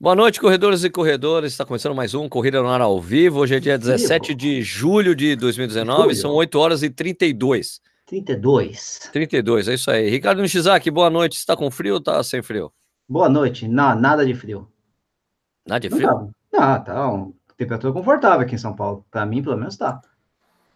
Boa noite, corredores e corredores. Está começando mais um Corrida no Ar ao vivo. Hoje é dia 17 de julho de 2019, julho. são 8 horas e 32. 32. 32, é isso aí. Ricardo Nishizaki, boa noite. Está com frio ou está sem frio? Boa noite. Não, nada de frio. Nada de frio? Não, tá, tá uma temperatura confortável aqui em São Paulo. Para mim, pelo menos, tá.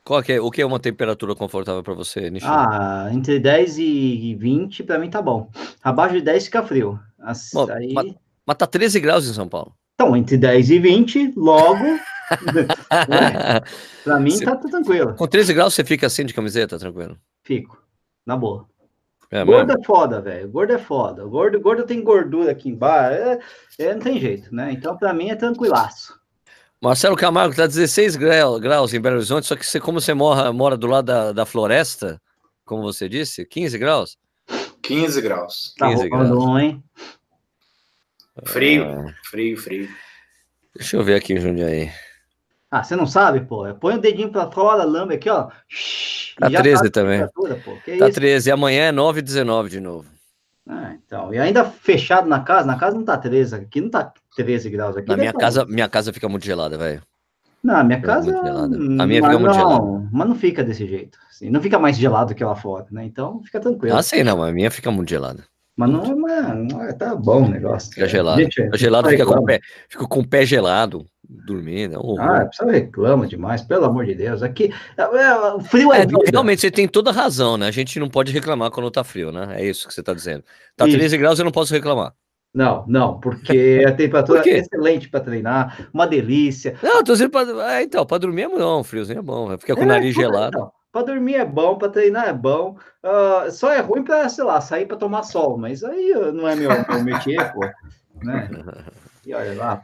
Qual que é, o que é uma temperatura confortável para você, Nishizaki? Ah, entre 10 e 20, para mim tá bom. Abaixo de 10 fica frio. Assim, Bom, aí... mas, mas tá 13 graus em São Paulo. Então, entre 10 e 20, logo. é, pra mim, você, tá tudo tranquilo. Com 13 graus, você fica assim de camiseta, tranquilo? Fico, na boa. É, gordo é foda, velho. Gordo é foda. Gordo, gordo tem gordura aqui embaixo. É, é, não tem jeito, né? Então, pra mim, é tranquilaço. Marcelo Camargo, tá 16 graus em Belo Horizonte, só que você, como você mora, mora do lado da, da floresta, como você disse, 15 graus? 15 graus. Tá 15 graus. hein? Frio, é... frio, frio. Deixa eu ver aqui Jundiaí. Ah, você não sabe, pô? Põe o dedinho pra fora, lambe aqui, ó. Tá 13 tá também. Tá 13. Amanhã é 9 e 19 de novo. Ah, então. E ainda fechado na casa. Na casa não tá 13. Aqui não tá 13 graus. Aqui na minha casa, minha casa fica muito gelada, velho. Não, a minha casa. A minha fica muito gelada. Mas não fica desse jeito. Assim, não fica mais gelado que lá fora, né? Então fica tranquilo. Ah, sim, não. A minha fica muito gelada. Mas não, não é, tá bom o negócio. Fica gelado. Gente, fica gelado, fica com, o pé, fica com o pé gelado, dormindo. É um ah, você reclama demais, pelo amor de Deus. Aqui, é, é, o frio é, é Realmente, você tem toda razão, né? A gente não pode reclamar quando tá frio, né? É isso que você tá dizendo. Tá isso. 13 graus, eu não posso reclamar. Não, não, porque a temperatura é excelente para treinar, uma delícia. Não, tô dizendo para. É, então, para dormir é bom, friozinho é bom, vai ficar com o é, nariz gelado. Então, para dormir é bom, para treinar é bom. Uh, só é ruim para, sei lá, sair para tomar sol, mas aí não é meu, meu métier, pô. Né? E olha lá.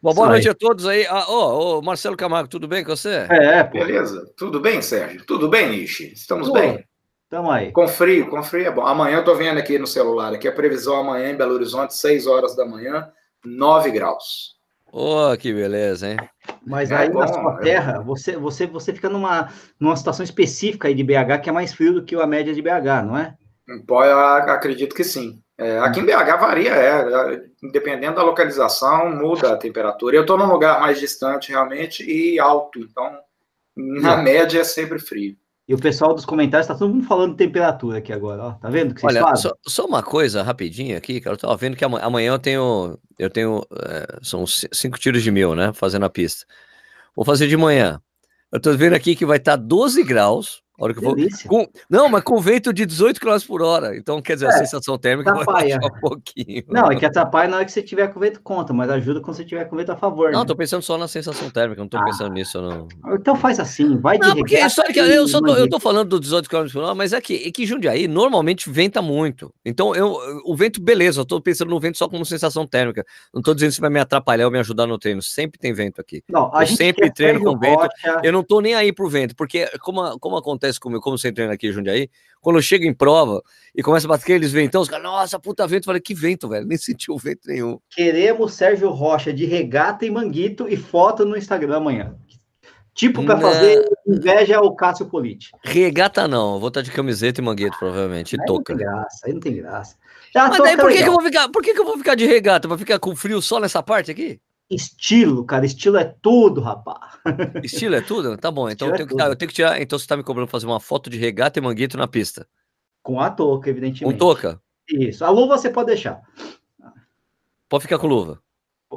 Bom, boa noite a todos aí. Ah, oh, oh, Marcelo Camargo, tudo bem com você? É, pô. Beleza. Tudo bem, Sérgio? Tudo bem, Nishi? Estamos tudo. bem? Estamos aí. Com frio, com frio é bom. Amanhã eu tô vendo aqui no celular, aqui a previsão amanhã em Belo Horizonte, 6 horas da manhã, 9 graus. Oh, que beleza, hein? Mas é aí bom, na sua é terra, você, você, você fica numa, numa situação específica aí de BH que é mais frio do que a média de BH, não é? Eu acredito que sim. É, aqui em BH varia, é, dependendo da localização, muda a temperatura. Eu estou num lugar mais distante realmente e alto, então na média é sempre frio. E o pessoal dos comentários está todo mundo falando temperatura aqui agora, ó. Tá vendo que vocês Olha, fazem? Só, só, uma coisa rapidinho aqui, cara. Eu tava vendo que amanhã eu tenho. Eu tenho. É, são cinco tiros de mil, né? Fazendo a pista. Vou fazer de manhã. Eu tô vendo aqui que vai estar tá 12 graus hora que eu vou. Com, não, mas com vento de 18 km por hora. Então, quer dizer, é, a sensação térmica atrapalha. vai um pouquinho. Não, é que atrapalha na hora que você tiver com vento contra, mas ajuda quando você tiver com vento a favor. Não, né? tô pensando só na sensação térmica, não tô ah, pensando nisso. Não. Então faz assim, vai de Não, porque é só que eu, só tô, eu tô falando do 18 km por hora, mas é que, é que Jundiaí normalmente venta muito. Então, eu, o vento, beleza, eu tô pensando no vento só como sensação térmica. Não tô dizendo se vai me atrapalhar ou me ajudar no treino. Sempre tem vento aqui. Não, eu sempre treino com vento. Eu não tô nem aí pro vento, porque como, como acontece comigo, como você treina aqui em Jundiaí, quando eu chego em prova e começa a bater aqueles ventão, os caras, nossa, puta vento. Eu falei, que vento, velho? Nem sentiu vento nenhum. Queremos Sérgio Rocha de regata e manguito e foto no Instagram amanhã. Tipo para fazer inveja ao Cássio Politi. Regata não, vou estar de camiseta e manguito, provavelmente. E aí toca. Não tem graça, aí não tem graça. Já Mas daí por que, que, eu vou ficar? Por que, que eu vou ficar de regata? Vai ficar com frio só nessa parte aqui? Estilo, cara, estilo é tudo, rapaz. Estilo é tudo? Tá bom, então eu tenho, é que, eu tenho, que, tirar. Então você tá me cobrando fazer uma foto de regata e manguito na pista. Com a touca, evidentemente. Com touca? Isso. A luva você pode deixar. Pode ficar com luva.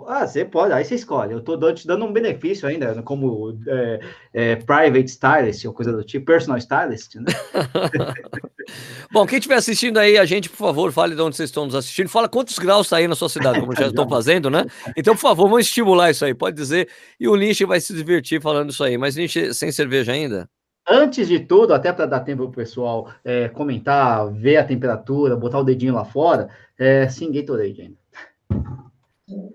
Ah, você pode, aí você escolhe. Eu tô te dando um benefício ainda, como é, é, private stylist ou coisa do tipo, personal stylist, né? Bom, quem estiver assistindo aí, a gente, por favor, fale de onde vocês estão nos assistindo. Fala quantos graus está aí na sua cidade, como já estão fazendo, né? Então, por favor, vamos estimular isso aí, pode dizer. E o Lynch vai se divertir falando isso aí. Mas, Lynch, sem cerveja ainda? Antes de tudo, até para dar tempo para o pessoal é, comentar, ver a temperatura, botar o dedinho lá fora, é, sim, Gatorade ainda.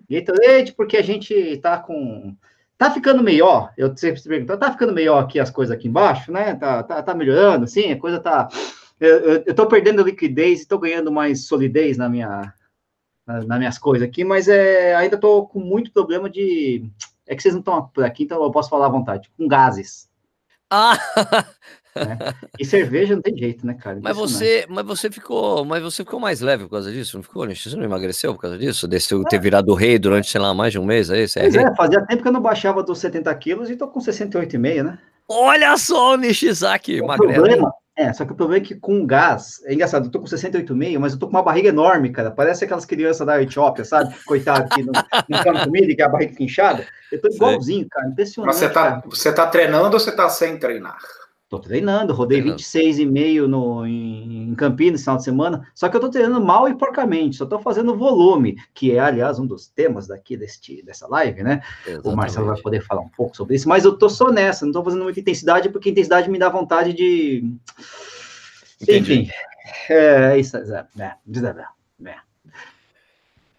Gatorade, porque a gente tá com. Tá ficando melhor. Eu sempre se pergunto, tá ficando melhor aqui as coisas aqui embaixo, né? Tá, tá, tá melhorando, sim, a coisa tá. Eu, eu, eu tô perdendo liquidez e tô ganhando mais solidez na minha, na, nas minhas coisas aqui, mas é, ainda tô com muito problema de. É que vocês não estão por aqui, então eu posso falar à vontade. Com gases. Ah! Né? E cerveja não tem jeito, né, cara? Mas você, mas você ficou, mas você ficou mais leve por causa disso, não ficou? Você não emagreceu por causa disso? Desse é. ter virado rei durante, sei lá, mais de um mês, é isso? É, é, fazia tempo que eu não baixava dos 70 quilos e tô com 68,5, né? Olha só o Nishizaki, magrelo. É, só que o problema é que com gás, é engraçado, eu tô com 68,5, mas eu tô com uma barriga enorme, cara. Parece aquelas crianças da Etiópia, sabe? Coitado, que não, não come comida e que a barriga fica inchada. Eu tô igualzinho, cara. Impressionante. Mas você tá, você tá treinando ou você tá sem treinar? Tô treinando, rodei 26,5 no, em, em Campinas final de semana, só que eu tô treinando mal e porcamente, só tô fazendo volume, que é, aliás, um dos temas daqui deste, dessa live, né? Exatamente. O Marcelo vai poder falar um pouco sobre isso, mas eu tô só nessa, não tô fazendo muita intensidade, porque intensidade me dá vontade de. Entendi. Enfim, é isso. É, é, é.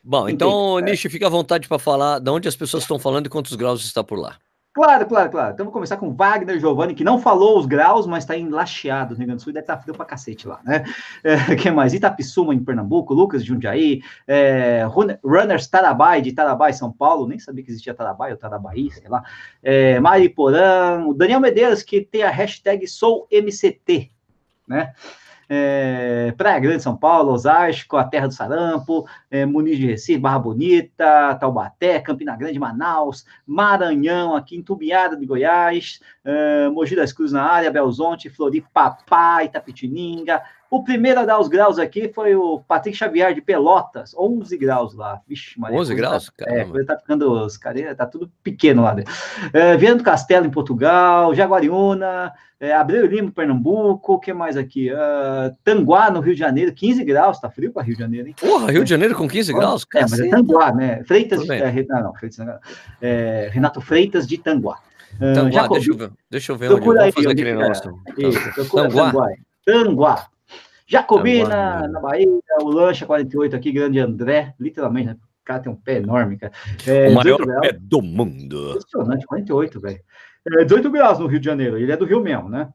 Bom, então, Nishi, fica à vontade para falar de onde as pessoas estão falando e quantos graus está por lá. Claro, claro, claro. Então vamos começar com Wagner Giovanni, que não falou os graus, mas está em Lacheado, no Rio Grande do Sul, deve estar tá frio pra cacete lá, né? É, mais? Itapissuma, em Pernambuco, Lucas de Jundiaí, é, Runners Tarabai, de Tarabai, São Paulo, nem sabia que existia Tarabai ou Tarabai, sei lá. É, Mariporã, o Daniel Medeiros, que tem a hashtag SouMCT, né? É, Praia Grande, São Paulo, Osasco, a Terra do Sarampo, é, Muniz de Recife, Barra Bonita, Taubaté, Campina Grande, Manaus, Maranhão, aqui em Tubiada de Goiás, é, Mogi das Cruzes na área, Belzonte, Floripapá, Itapetininga. O primeiro a dar os graus aqui foi o Patrick Xavier de Pelotas, 11 graus lá. Vixe, Maria, 11 graus? Tá, é, coisa tá ficando, os caras, tá tudo pequeno lá. Né? É, Viana do Castelo, em Portugal, Jaguariúna, é, Abreu Lima, Pernambuco, o que mais aqui? Uh, Tanguá, no Rio de Janeiro, 15 graus, tá frio para Rio de Janeiro, hein? Porra, Rio de Janeiro com 15 graus? É, mas é Tanguá, né? Freitas, é, não, Freitas, é, Renato Freitas de Tanguá. Uh, Tanguá, deixa eu ver, deixa eu ver onde eu vou fazer aquele negócio. Tanguá. Tanguá. Jacobina, na Bahia, o Lancha 48 aqui, grande André, literalmente, né? O cara tem um pé enorme, cara. É, o maior pé do mundo. Impressionante, 48, velho. É, 18 graus no Rio de Janeiro, ele é do Rio mesmo, né?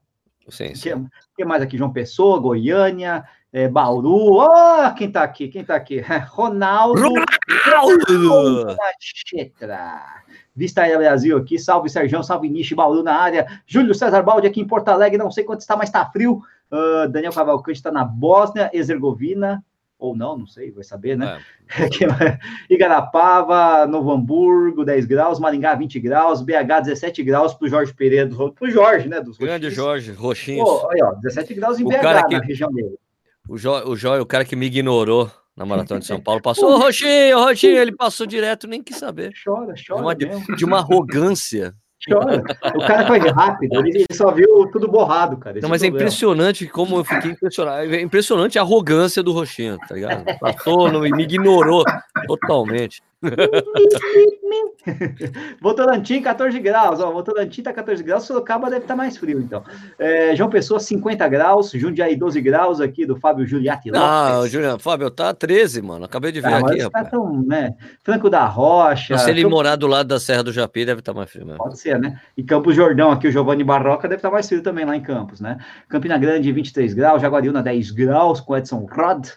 Sim, sim. Que, que mais aqui? João Pessoa, Goiânia, é, Bauru. Oh, quem tá aqui? Quem tá aqui? Ronaldo. Ronaldo! Vista Aérea Brasil aqui, salve Sérgio, salve Nishi, Bauru na área. Júlio César Balde aqui em Porto Alegre, não sei quanto está, mas está frio. Uh, Daniel Cavalcante está na Bósnia, Herzegovina, ou não, não sei, vai saber, né? É. Igarapava, Novo Hamburgo, 10 graus, Maringá, 20 graus, BH, 17 graus para o Jorge Pereira, do, pro Jorge, né? Dos Grande Jorge, roxinho. Oh, aí, ó, 17 graus em o BH, que, na região dele. O o Jorge, o cara que me ignorou na Maratona de São Paulo, passou, ô, Roxinho, Roxinho, ele passou direto, nem quis saber. Chora, chora. De uma, de uma arrogância. Chora. O cara foi rápido, ele só viu tudo borrado, cara. Não, mas é, é impressionante como eu fiquei impressionado. É impressionante a arrogância do Roxinho, tá ligado? Passou, não, me ignorou totalmente. Votorantim, 14 graus. Ó, Votorantim tá 14 graus, Sorocaba deve estar tá mais frio, então. É, João Pessoa, 50 graus. Jundiaí, 12 graus aqui do Fábio Giuliatti Lopes. Não, Juliano, Fábio, tá 13, mano. Acabei de ver ah, aqui, rapaz. Tão, né? Franco da Rocha. Se ele morar do lado da Serra do Japi, deve estar tá mais frio mesmo. Pode ser, né? E Campos Jordão, aqui o Giovanni Barroca deve estar tá mais frio também lá em Campos, né? Campina Grande, 23 graus. Jaguariúna, 10 graus, com Edson Rod.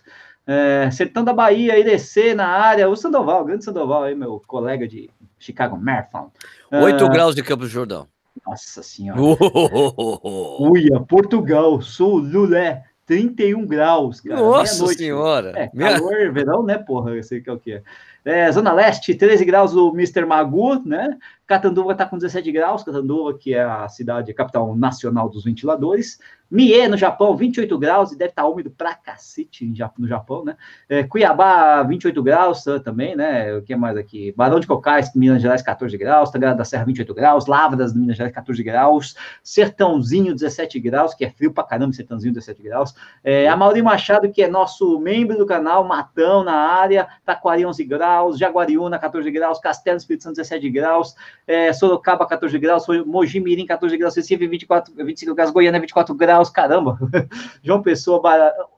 É, Sertão da Bahia, IDC na área, o Sandoval, o grande Sandoval aí, meu colega de Chicago Marathon. 8 uh, graus de Campos Jordão. Nossa senhora. Oh, Uia, Portugal, Sul, Lulé, 31 graus, cara. Nossa senhora. É, calor, Minha... verão, né, porra? Eu sei que é o que é. é. Zona Leste, 13 graus o Mr. Magu, né? Catanduva está com 17 graus, Catanduva, que é a cidade, a capital nacional dos ventiladores. Mie, no Japão, 28 graus, e deve estar tá úmido pra cacete no Japão, né? É, Cuiabá, 28 graus também, né? O que mais aqui? Barão de Cocais, Minas Gerais, 14 graus. Tagrada da Serra, 28 graus. Lavras, Minas Gerais, 14 graus. Sertãozinho, 17 graus, que é frio pra caramba, Sertãozinho, 17 graus. É, a Mauri Machado, que é nosso membro do canal, Matão, na área, Taquari, 11 graus. Jaguariúna, 14 graus. Castelo, Espírito Santo, 17 graus é, Sorocaba 14 graus, Mogi Mirim 14 graus, Recife 24, 25 graus, Goiânia 24 graus, caramba. João Pessoa,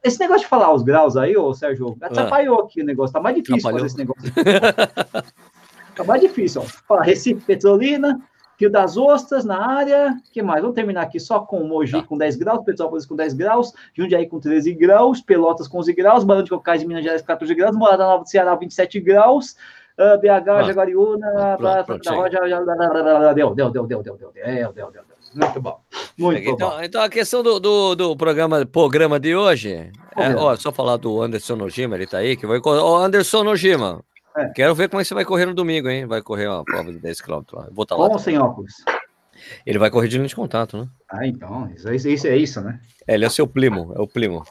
esse negócio de falar os graus aí, ô Sérgio, atrapalhou aqui o negócio, tá mais difícil fazer esse negócio. tá mais difícil, ó. Fala, Recife Petrolina, Rio das Ostras na área, que mais? Vamos terminar aqui só com Mogi tá. com 10 graus, Petrópolis com 10 graus, Jundiaí com 13 graus, Pelotas com 11 graus, Barão de Cocais de Minas Gerais 14 graus, Morada Nova do Ceará 27 graus, uh, BH, ah, Jaguariúna, Santa Rosa, deu, deu, deu, deu, deu, deu, deu, deu, deu, deu, Muito bom. Muito então, bom. Então, a questão do, do, do programa, programa de hoje, é, ó, só falar do Anderson Nojima, ele tá aí, que vai correr. Ó, Anderson Nojima, é. quero ver como é que você vai correr no domingo, hein? Vai correr uma prova de 10 km lá. Vou estar tá lá. Com sem óculos? Ele vai correr de linha de contato, né? Ah, então, isso, isso, é isso, né? É, ele é seu primo, é o primo.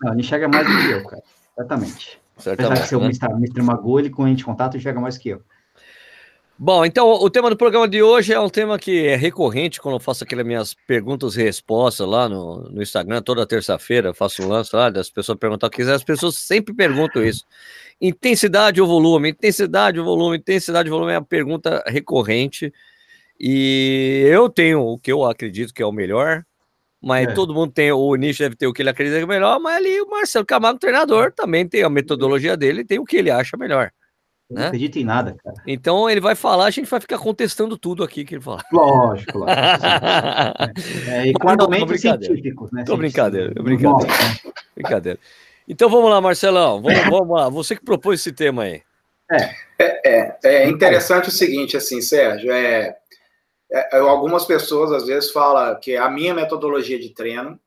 Não, ele enxerga mais do que eu, cara. Exatamente. Apesar de ser o né? Mr. Magoo, ele com a de contato enxerga mais que eu. Bom, então o tema do programa de hoje é um tema que é recorrente quando eu faço aquelas minhas perguntas e respostas lá no, no Instagram, toda terça-feira, faço um lance lá, das pessoas perguntam o que quiser, as pessoas sempre perguntam isso. Intensidade ou volume? Intensidade ou volume? Intensidade ou volume é a pergunta recorrente. E eu tenho o que eu acredito que é o melhor, mas é. todo mundo tem, o nicho deve ter o que ele acredita que é melhor, mas ali o Marcelo Camargo, treinador, também tem a metodologia dele, tem o que ele acha melhor. Não né? acredito em nada, cara. Então ele vai falar, a gente vai ficar contestando tudo aqui que ele fala. Lógico, lógico. é, e com argumentos científicos, né? Tô brincadeira, brincadeira. brincadeira. Então vamos lá, Marcelão, vamos, vamos lá. Você que propôs esse tema aí. É, é, é, é interessante o seguinte, assim, Sérgio, é, é, algumas pessoas às vezes falam que a minha metodologia de treino,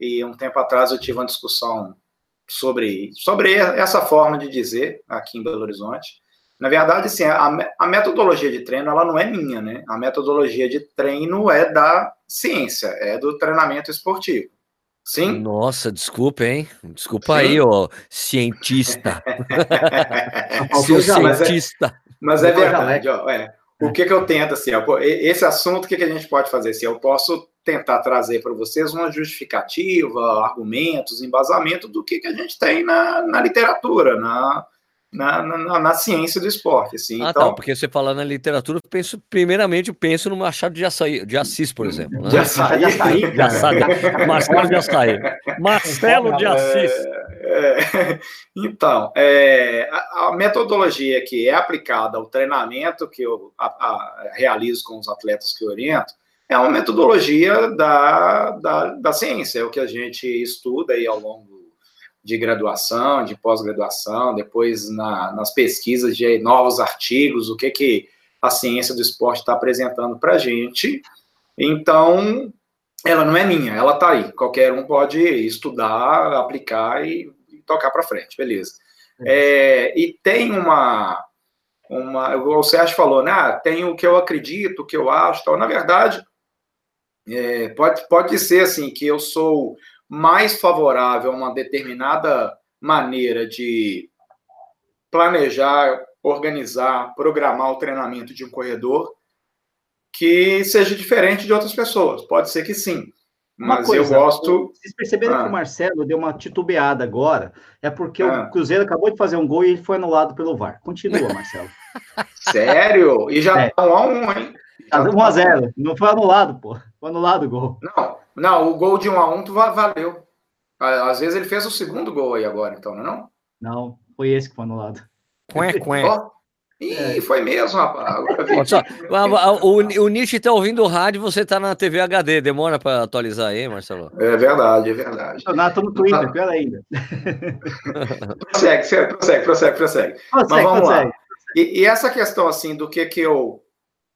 e um tempo atrás eu tive uma discussão sobre, sobre essa forma de dizer aqui em Belo Horizonte. Na verdade, assim, a, a metodologia de treino ela não é minha, né? A metodologia de treino é da ciência, é do treinamento esportivo. Sim? Nossa, desculpa, hein? Desculpa Sim. aí, ó, cientista. Seu cientista. Mas é, mas é verdade, ó, é. O que, que eu tento, assim, esse assunto, o que, que a gente pode fazer? Assim, eu posso tentar trazer para vocês uma justificativa, argumentos, embasamento do que, que a gente tem na, na literatura, na, na, na, na, ciência do esporte. Assim. Ah, então, tá, porque você fala na literatura, eu penso, primeiramente, eu penso no Machado de, Açaí, de Assis, por exemplo. Né? De Açaí. De Açaí, de Açaí. Marcelo de Açaí. Marcelo de Assis. É, é, então, é, a, a, metodologia que é aplicada ao treinamento que eu a, a, realizo com os atletas que eu oriento, é uma metodologia da, da, da ciência, é o que a gente estuda aí ao longo de graduação, de pós-graduação, depois na, nas pesquisas de novos artigos, o que, que a ciência do esporte está apresentando para a gente. Então, ela não é minha, ela está aí. Qualquer um pode estudar, aplicar e, e tocar para frente, beleza. É, e tem uma, uma, o Sérgio falou, né? Ah, tem o que eu acredito, o que eu acho, tal. Na verdade, é, pode, pode ser assim que eu sou mais favorável a uma determinada maneira de planejar, organizar, programar o treinamento de um corredor que seja diferente de outras pessoas. Pode ser que sim. Mas coisa, eu gosto. Vocês perceberam ah. que o Marcelo deu uma titubeada agora? É porque ah. o Cruzeiro acabou de fazer um gol e ele foi anulado pelo VAR. Continua, Marcelo. Sério? E já é. a um, hein? 1x0. Não foi anulado, pô. Foi anulado o gol. Não, não, o gol de 1x1 tu valeu. Às vezes ele fez o segundo gol aí agora, então, não é não? Não, foi esse que foi anulado. Cué, cué. Oh, Ih, é. foi mesmo, rapaz. Só, o, o Nietzsche está ouvindo o rádio você está na TV HD. Demora para atualizar aí, Marcelo? É verdade, é verdade. Estou no Twitter, pior ainda. prossegue, prossegue, prossegue, prossegue. Mas vamos prossegue. lá. E, e, essa questão, assim, do que que eu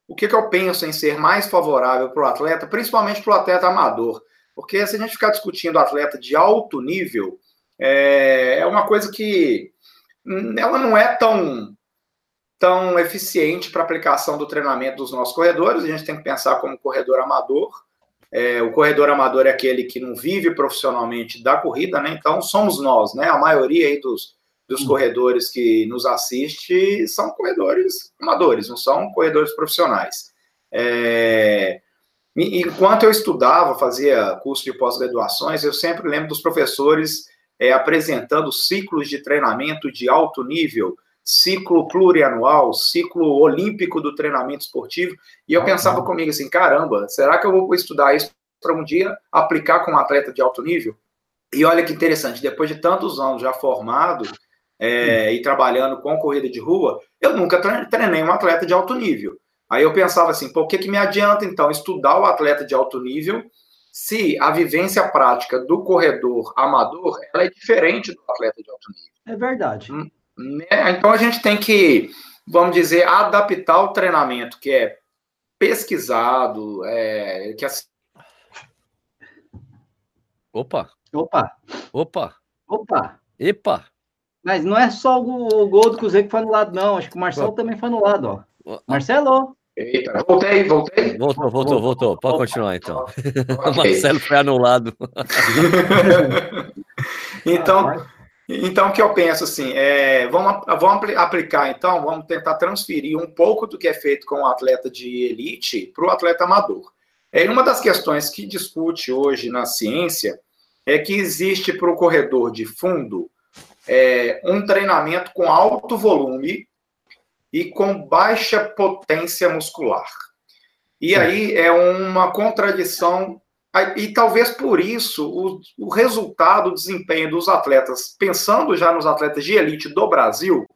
o que, que eu penso em ser mais favorável para o atleta, principalmente para o atleta amador. Porque se a gente ficar discutindo atleta de alto nível, é, é uma coisa que ela não é tão, tão eficiente para aplicação do treinamento dos nossos corredores. A gente tem que pensar como corredor amador. É, o corredor amador é aquele que não vive profissionalmente da corrida, né? Então somos nós, né? A maioria aí dos, dos corredores que nos assiste são corredores amadores, não são corredores profissionais. É... Enquanto eu estudava, fazia curso de pós-graduações, eu sempre lembro dos professores é, apresentando ciclos de treinamento de alto nível, ciclo plurianual, ciclo olímpico do treinamento esportivo, e eu pensava comigo assim, caramba, será que eu vou estudar isso para um dia aplicar com um atleta de alto nível? E olha que interessante, depois de tantos anos já formado, é, e trabalhando com corrida de rua, eu nunca treinei um atleta de alto nível. Aí eu pensava assim, por que, que me adianta então estudar o atleta de alto nível se a vivência prática do corredor amador ela é diferente do atleta de alto nível? É verdade. Hum, né? Então a gente tem que, vamos dizer, adaptar o treinamento que é pesquisado, é, que a Opa. Opa. Opa. Opa. Epa. Mas não é só o gol do Cruzeiro que foi anulado, não. Acho que o Marcelo também foi anulado, ó. Marcelo. Eita, voltei, voltei. Voltou, voltou, voltou. Pode continuar, então. Okay. O Marcelo foi anulado. então, então, o que eu penso assim, é, vamos, vamos aplicar, então, vamos tentar transferir um pouco do que é feito com o atleta de elite para o atleta amador. É, uma das questões que discute hoje na ciência é que existe para o corredor de fundo é, um treinamento com alto volume e com baixa potência muscular. E aí é uma contradição, e talvez por isso o, o resultado, o desempenho dos atletas, pensando já nos atletas de elite do Brasil,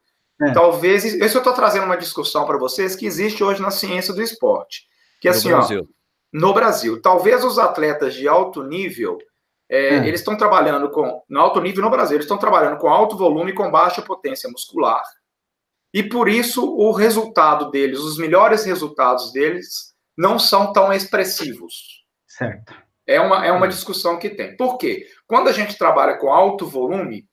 é. talvez. Isso eu estou trazendo uma discussão para vocês que existe hoje na ciência do esporte. Que no assim, Brasil. ó, no Brasil, talvez os atletas de alto nível. É, é. Eles estão trabalhando com, no alto nível no Brasil, eles estão trabalhando com alto volume e com baixa potência muscular, e por isso o resultado deles, os melhores resultados deles, não são tão expressivos. Certo. É uma, é uma discussão que tem. Por quê? Quando a gente trabalha com alto volume,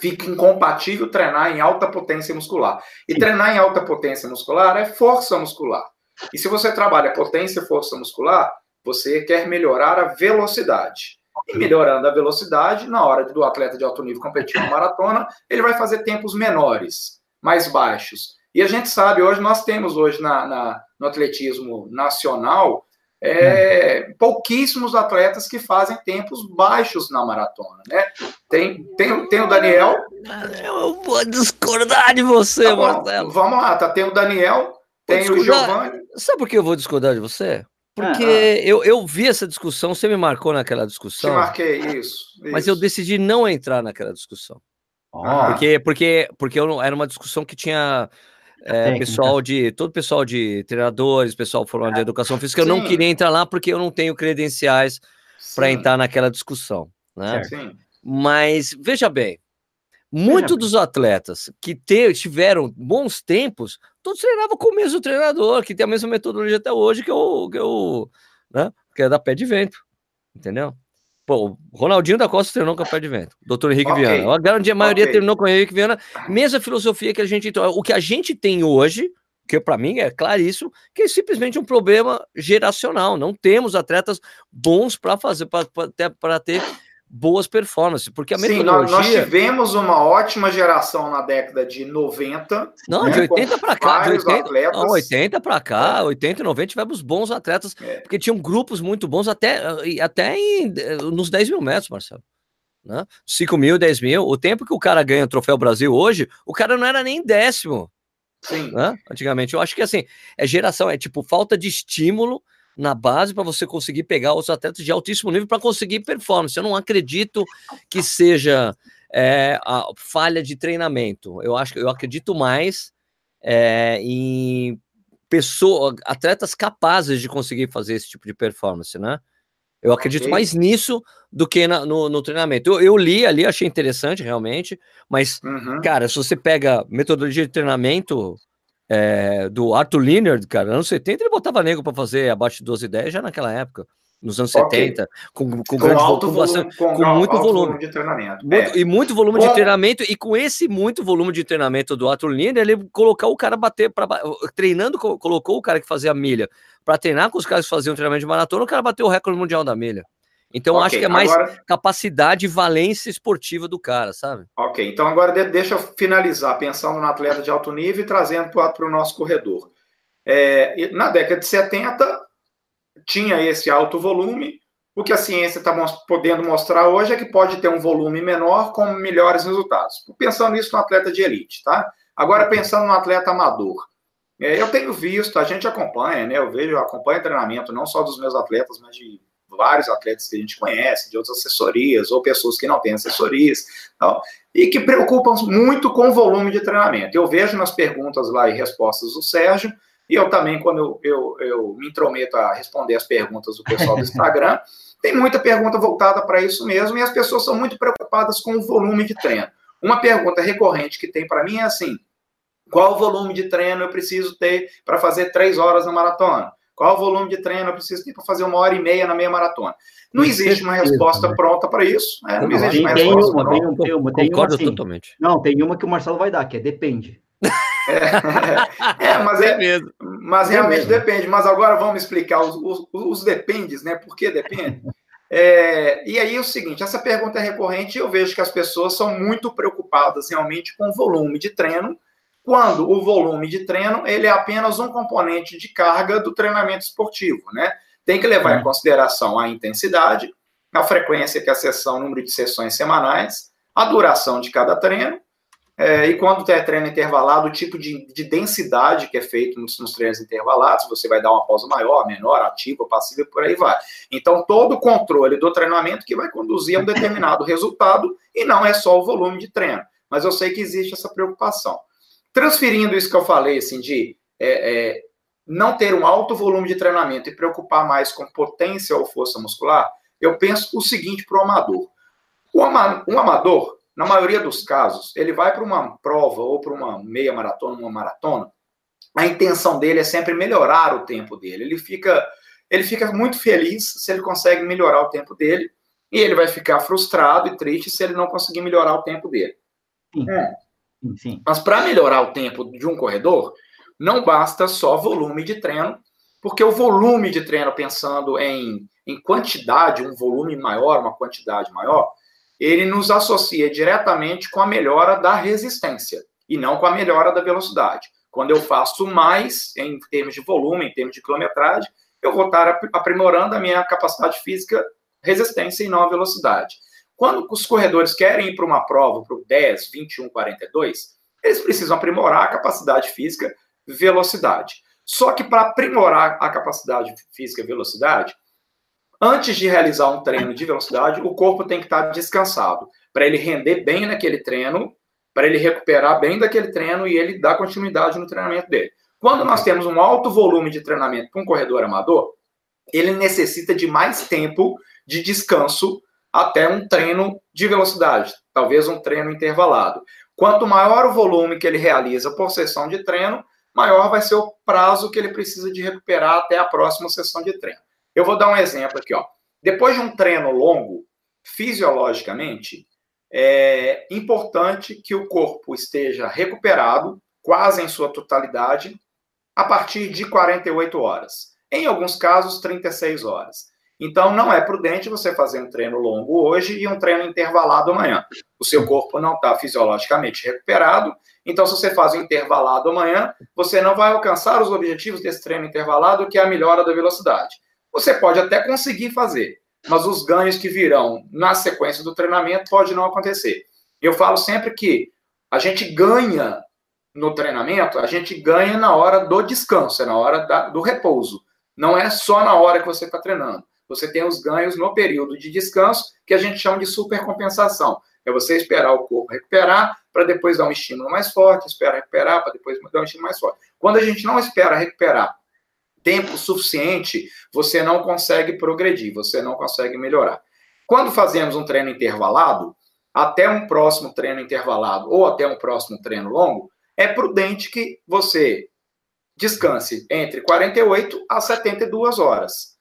fica incompatível treinar em alta potência muscular. E Sim. treinar em alta potência muscular é força muscular. E se você trabalha potência e força muscular, você quer melhorar a velocidade. E melhorando a velocidade, na hora do atleta de alto nível competir na maratona, ele vai fazer tempos menores mais baixos. E a gente sabe, hoje nós temos hoje na, na no atletismo nacional é, hum. pouquíssimos atletas que fazem tempos baixos na maratona, né? Tem, tem, tem o Daniel. Eu vou discordar de você, tá Marcelo. Vamos lá, tá? Tem o Daniel, tem o Giovanni. Sabe por que eu vou discordar de você? Porque ah, ah. Eu, eu vi essa discussão, você me marcou naquela discussão. Te marquei, isso. Mas eu decidi não entrar naquela discussão. Oh. Porque, porque, porque eu, era uma discussão que tinha é, pessoal de. Todo pessoal de treinadores, pessoal formado de é. educação física, eu não queria entrar lá porque eu não tenho credenciais para entrar naquela discussão. Né? Mas veja bem, muitos dos atletas que te, tiveram bons tempos, todos treinavam com o mesmo treinador, que tem a mesma metodologia até hoje que o que, eu, né, que é da pé de vento. Entendeu? Pô, Ronaldinho da Costa treinou com a pé de vento. Doutor Henrique okay. Viana. A grande maioria okay. terminou com o Henrique Viana. Mesma filosofia que a gente. O que a gente tem hoje, que para mim é claríssimo, que é simplesmente um problema geracional. Não temos atletas bons para fazer, para ter boas performances, porque a metodologia... Sim, nós, nós, tivemos uma ótima geração na década de 90. Não, né, de 80 para cá, de 80, não, 80 para cá, é. 80 e 90 tivemos bons atletas, é. porque tinham grupos muito bons até, até em, nos 10 mil metros, Marcelo. Né? 5 mil, 10 mil, o tempo que o cara ganha o Troféu Brasil hoje, o cara não era nem décimo. Sim. Né? Antigamente, eu acho que assim, é geração, é tipo falta de estímulo na base para você conseguir pegar os atletas de altíssimo nível para conseguir performance. Eu não acredito que seja é, a falha de treinamento. Eu acho que eu acredito mais é, em pessoas, atletas capazes de conseguir fazer esse tipo de performance, né? Eu acredito mais nisso do que na, no, no, treinamento. Eu, eu, li ali, achei interessante realmente, mas, uhum. cara, se você pega metodologia de treinamento é, do Arthur Leonard, cara, anos 70 ele botava nego para fazer abaixo de 12 ideias já naquela época, nos anos okay. 70, com, com, com grande alto volume, bastante, com, com muito volume. volume. de treinamento. Muito, é. E muito volume de treinamento, e com esse muito volume de treinamento do Arthur Leonard, ele colocou o cara bater, pra, treinando, colocou o cara que fazia milha para treinar com os caras que faziam treinamento de maratona, o cara bateu o recorde mundial da milha. Então, okay, acho que é mais agora... capacidade e valência esportiva do cara, sabe? Ok, então agora deixa eu finalizar pensando no atleta de alto nível e trazendo para o nosso corredor. É, na década de 70, tinha esse alto volume. O que a ciência está podendo mostrar hoje é que pode ter um volume menor com melhores resultados. Pensando isso no atleta de elite, tá? Agora, pensando no atleta amador. É, eu tenho visto, a gente acompanha, né? Eu vejo, acompanho treinamento não só dos meus atletas, mas de vários atletas que a gente conhece, de outras assessorias, ou pessoas que não têm assessorias, então, e que preocupam muito com o volume de treinamento. Eu vejo nas perguntas lá e respostas do Sérgio, e eu também, quando eu, eu, eu me intrometo a responder as perguntas do pessoal do Instagram, tem muita pergunta voltada para isso mesmo, e as pessoas são muito preocupadas com o volume de treino. Uma pergunta recorrente que tem para mim é assim: qual volume de treino eu preciso ter para fazer três horas na maratona? Qual o volume de treino eu preciso ter para fazer uma hora e meia na meia maratona? Não existe uma resposta né? pronta para isso. Né? Não, existe tem, uma tem resposta uma, pronta. Tem, uma, tem Concordo uma, assim, totalmente. Não, tem uma que o Marcelo vai dar, que é depende. É, é mas, é, é mas realmente depende. Mas agora vamos explicar os, os, os dependes, né? Por que depende? É, e aí é o seguinte, essa pergunta é recorrente e eu vejo que as pessoas são muito preocupadas realmente com o volume de treino, quando o volume de treino ele é apenas um componente de carga do treinamento esportivo, né? Tem que levar em uhum. consideração a intensidade, a frequência que a sessão, o número de sessões semanais, a duração de cada treino é, e quando tem treino intervalado, o tipo de, de densidade que é feito nos, nos, treinos intervalados, você vai dar uma pausa maior, menor, ativa, passiva, por aí vai. Então, todo o controle do treinamento que vai conduzir a um determinado resultado, e não é só o volume de treino. Mas eu sei que existe essa preocupação. Transferindo isso que eu falei, assim, de é, é, não ter um alto volume de treinamento e preocupar mais com potência ou força muscular, eu penso o seguinte para o amador. O amador, na maioria dos casos, ele vai para uma prova ou para uma meia maratona, uma maratona, a intenção dele é sempre melhorar o tempo dele. Ele fica, ele fica muito feliz se ele consegue melhorar o tempo dele, e ele vai ficar frustrado e triste se ele não conseguir melhorar o tempo dele. Sim. É. Sim. Mas para melhorar o tempo de um corredor, não basta só volume de treino, porque o volume de treino, pensando em, em quantidade, um volume maior, uma quantidade maior, ele nos associa diretamente com a melhora da resistência e não com a melhora da velocidade. Quando eu faço mais em termos de volume, em termos de quilometragem, eu vou estar aprimorando a minha capacidade física, resistência e não a velocidade. Quando os corredores querem ir para uma prova, para o 10, 21, 42, eles precisam aprimorar a capacidade física, velocidade. Só que para aprimorar a capacidade física e velocidade, Antes de realizar um treino de velocidade, o corpo tem que estar descansado, para ele render bem naquele treino, para ele recuperar bem daquele treino e ele dar continuidade no treinamento dele. Quando nós temos um alto volume de treinamento com um corredor amador, ele necessita de mais tempo de descanso até um treino de velocidade, talvez um treino intervalado. Quanto maior o volume que ele realiza por sessão de treino, maior vai ser o prazo que ele precisa de recuperar até a próxima sessão de treino. Eu vou dar um exemplo aqui, ó. Depois de um treino longo, fisiologicamente, é importante que o corpo esteja recuperado, quase em sua totalidade, a partir de 48 horas. Em alguns casos, 36 horas. Então, não é prudente você fazer um treino longo hoje e um treino intervalado amanhã. O seu corpo não está fisiologicamente recuperado. Então, se você faz um intervalado amanhã, você não vai alcançar os objetivos desse treino intervalado, que é a melhora da velocidade. Você pode até conseguir fazer, mas os ganhos que virão na sequência do treinamento pode não acontecer. Eu falo sempre que a gente ganha no treinamento, a gente ganha na hora do descanso, é na hora da, do repouso. Não é só na hora que você está treinando. Você tem os ganhos no período de descanso, que a gente chama de supercompensação. É você esperar o corpo recuperar para depois dar um estímulo mais forte, esperar recuperar para depois dar um estímulo mais forte. Quando a gente não espera recuperar tempo suficiente, você não consegue progredir, você não consegue melhorar. Quando fazemos um treino intervalado, até um próximo treino intervalado ou até um próximo treino longo, é prudente que você descanse entre 48 a 72 horas.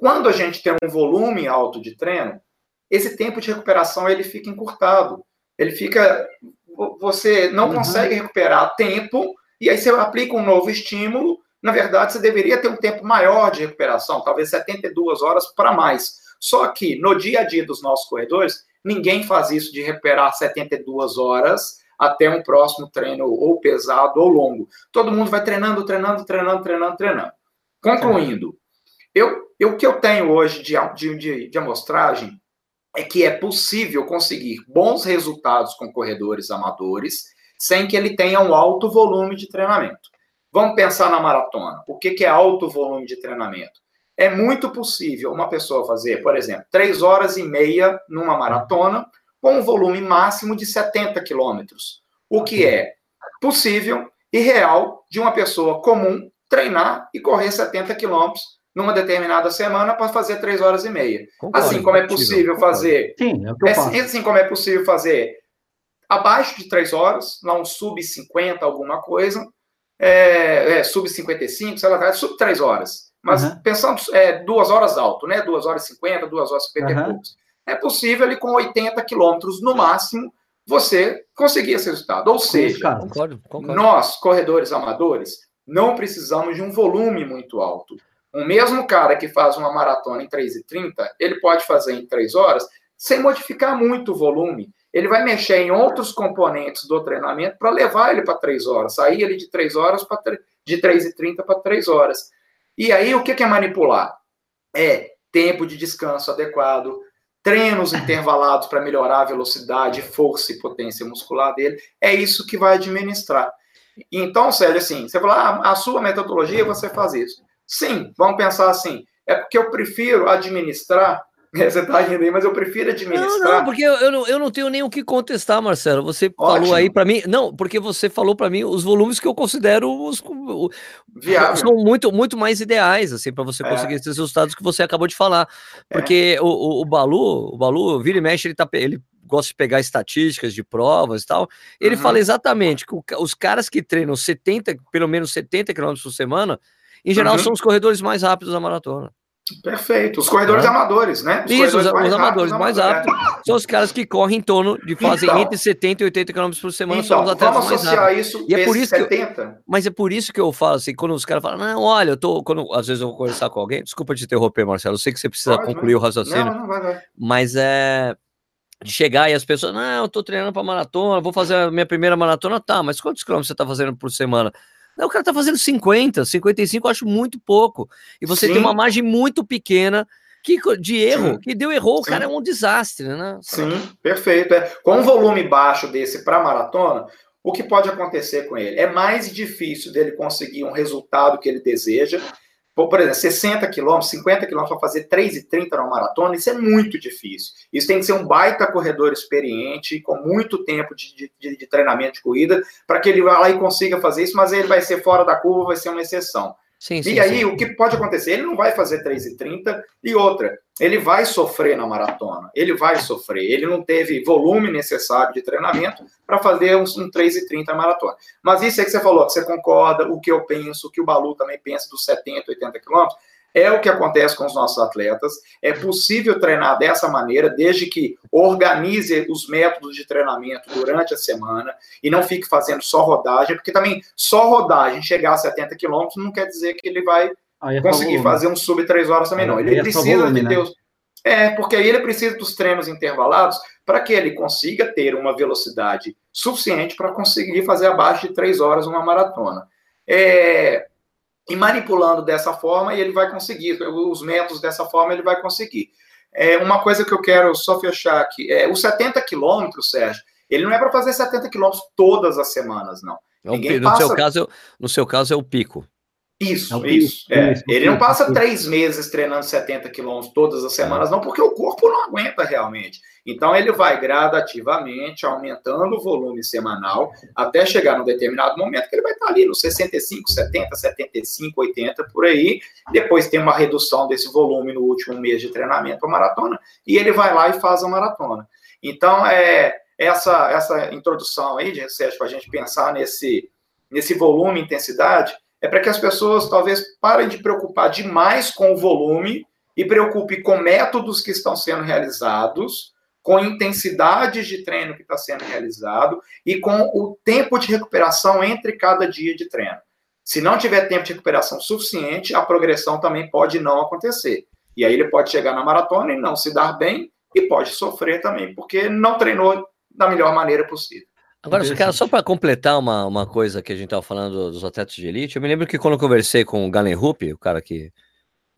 Quando a gente tem um volume alto de treino, esse tempo de recuperação ele fica encurtado. Ele fica você não uhum. consegue recuperar tempo e aí você aplica um novo estímulo na verdade, você deveria ter um tempo maior de recuperação, talvez 72 horas para mais. Só que no dia a dia dos nossos corredores, ninguém faz isso de recuperar 72 horas até um próximo treino ou pesado ou longo. Todo mundo vai treinando, treinando, treinando, treinando, treinando. Concluindo, eu, eu, o que eu tenho hoje de, de, de amostragem é que é possível conseguir bons resultados com corredores amadores sem que ele tenha um alto volume de treinamento. Vamos pensar na maratona. O que é alto volume de treinamento? É muito possível uma pessoa fazer, por exemplo, três horas e meia numa maratona com um volume máximo de 70 quilômetros. O que é possível e real de uma pessoa comum treinar e correr 70 quilômetros numa determinada semana para fazer três horas e meia. Concordo, assim como é possível fazer. Sim, é, é assim como é possível fazer abaixo de três horas, lá um sub 50, alguma coisa, é, é, sub 55, sei lá, é sub 3 horas. mas uhum. pensando é, duas horas alto, né? Duas horas e cinquenta, duas horas e cinquenta uhum. e poucos. É possível ele com 80 quilômetros no máximo você conseguir esse resultado. Ou seja, concordo, concordo. nós, corredores amadores, não precisamos de um volume muito alto. O mesmo cara que faz uma maratona em 3,30, ele pode fazer em 3 horas sem modificar muito o volume. Ele vai mexer em outros componentes do treinamento para levar ele para 3 horas, sair ele de 3 horas para de 3,30 para 3 horas. E aí, o que é manipular? É tempo de descanso adequado, treinos intervalados para melhorar a velocidade, força e potência muscular dele. É isso que vai administrar. Então, Sérgio, assim, você fala, ah, a sua metodologia você faz isso. Sim, vamos pensar assim. É porque eu prefiro administrar Você tá rindo aí, mas eu prefiro administrar. Não, não, porque eu, eu, não, eu não tenho nem o que contestar, Marcelo. Você Ótimo. falou aí para mim. Não, porque você falou para mim os volumes que eu considero os, Viável. são muito, muito mais ideais, assim, para você é. conseguir é. esses resultados que você acabou de falar. É. Porque é. o, o, o, Balu, o Balu, vira e mexe, ele, tá, ele gosta de pegar estatísticas de provas e tal. Ele uhum. fala exatamente que os caras que treinam 70, pelo menos 70 km por semana, em geral, uhum. são os corredores mais rápidos da maratona. Perfeito. Os corredores é. amadores, né? Os Isso, os, mais amadores mais rápidos é. são os caras que correm em torno de fazem então, entre 70 e 80 km por semana, então, são os atletas vamos associar isso e é por isso 70. Que mas é por isso que eu falo assim, quando os caras falam, não, olha, eu tô. Quando, às vezes eu vou conversar com alguém, desculpa te interromper, Marcelo, eu sei que você precisa Pode, concluir o raciocínio. Não, não, vai, vai. Mas é de chegar e as pessoas, não, eu tô treinando para maratona, vou fazer a minha primeira maratona, tá, mas quantos quilômetros você tá fazendo por semana? Não, o cara tá fazendo 50, 55 eu acho muito pouco. E você Sim. tem uma margem muito pequena que, de erro, Sim. que deu errou, o cara é um desastre, né? Sim, perfeito. É. Com um volume baixo desse para maratona, o que pode acontecer com ele? É mais difícil dele conseguir um resultado que ele deseja por exemplo, 60 quilômetros, 50 quilômetros para fazer 3,30 na maratona, isso é muito difícil. Isso tem que ser um baita corredor experiente, com muito tempo de, de, de treinamento de corrida, para que ele vá lá e consiga fazer isso, mas ele vai ser fora da curva, vai ser uma exceção. Sim, sim, e aí, sim. o que pode acontecer? Ele não vai fazer 3,30 e outra, ele vai sofrer na maratona, ele vai sofrer. Ele não teve volume necessário de treinamento para fazer um, um 3,30 na maratona. Mas isso é que você falou, que você concorda, o que eu penso, o que o Balu também pensa dos 70, 80 quilômetros, é o que acontece com os nossos atletas. É possível treinar dessa maneira, desde que organize os métodos de treinamento durante a semana e não fique fazendo só rodagem, porque também só rodagem chegar a 70 quilômetros não quer dizer que ele vai é conseguir volume. fazer um sub 3 horas também, não. Ele é precisa volume, de Deus. Né? É, porque aí ele precisa dos treinos intervalados para que ele consiga ter uma velocidade suficiente para conseguir fazer abaixo de 3 horas uma maratona. É, e manipulando dessa forma, ele vai conseguir, os métodos dessa forma, ele vai conseguir. É, uma coisa que eu quero só fechar aqui, é, os 70 quilômetros, Sérgio, ele não é para fazer 70 quilômetros todas as semanas, não. É no, passa... seu caso, no seu caso, é o pico. Isso, é isso. É. Ele não passa três meses treinando 70 quilômetros todas as semanas, não, porque o corpo não aguenta realmente. Então, ele vai gradativamente aumentando o volume semanal até chegar num determinado momento que ele vai estar ali nos 65, 70, 75, 80, por aí. Depois tem uma redução desse volume no último mês de treinamento para maratona e ele vai lá e faz a maratona. Então, é essa, essa introdução aí, de Sérgio, para a gente pensar nesse, nesse volume e intensidade é para que as pessoas talvez parem de preocupar demais com o volume e preocupe com métodos que estão sendo realizados, com intensidades de treino que está sendo realizado e com o tempo de recuperação entre cada dia de treino. Se não tiver tempo de recuperação suficiente, a progressão também pode não acontecer. E aí ele pode chegar na maratona e não se dar bem e pode sofrer também, porque não treinou da melhor maneira possível. Agora, cara, só para completar uma, uma coisa que a gente estava falando dos atletas de elite, eu me lembro que quando eu conversei com o Galen Rupp, o cara que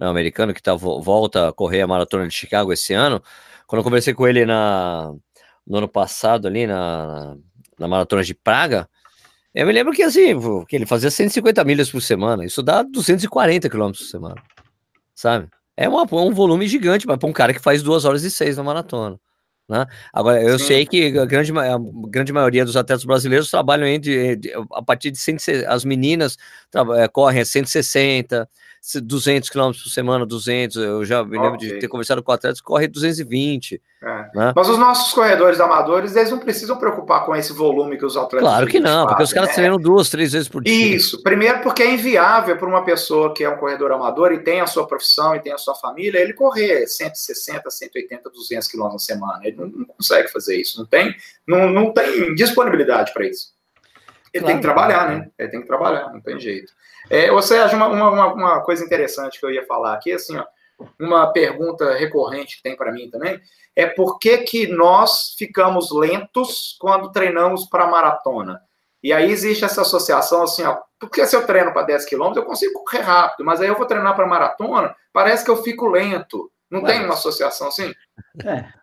é americano que tá, volta a correr a maratona de Chicago esse ano, quando eu conversei com ele na, no ano passado ali na, na maratona de Praga, eu me lembro que assim, que ele fazia 150 milhas por semana, isso dá 240 quilômetros por semana, sabe? É, uma, um volume gigante para um cara que faz 2 horas e 6 na maratona. Né? Agora, eu Sim. sei que a grande, a grande maioria dos atletas brasileiros trabalham entre, a partir de 100, as meninas correm a 160, 200 km por semana, 200. Eu já me lembro okay. de ter conversado com atletas que correm 220. É. Né? Mas os nossos corredores amadores, eles não precisam preocupar com esse volume que os atletas. Claro que não, fazem, porque os caras né? treinam duas, três vezes por dia. Isso. Primeiro, porque é inviável para uma pessoa que é um corredor amador e tem a sua profissão e tem a sua família, ele correr 160, 180, 200 quilômetros na semana. Ele não, não, consegue fazer isso. Não tem, não, não tem disponibilidade para isso. Ele claro, tem que trabalhar, né? Ele tem que trabalhar, não tem jeito. É, ou seja, uma, uma, uma coisa interessante que eu ia falar aqui, assim, ó, uma pergunta recorrente que tem para mim também, é por que, que nós ficamos lentos quando treinamos para maratona? E aí existe essa associação assim, ó, porque se eu treino para 10 quilômetros, eu consigo correr rápido, mas aí eu vou treinar para maratona, parece que eu fico lento. Não tem uma associação assim?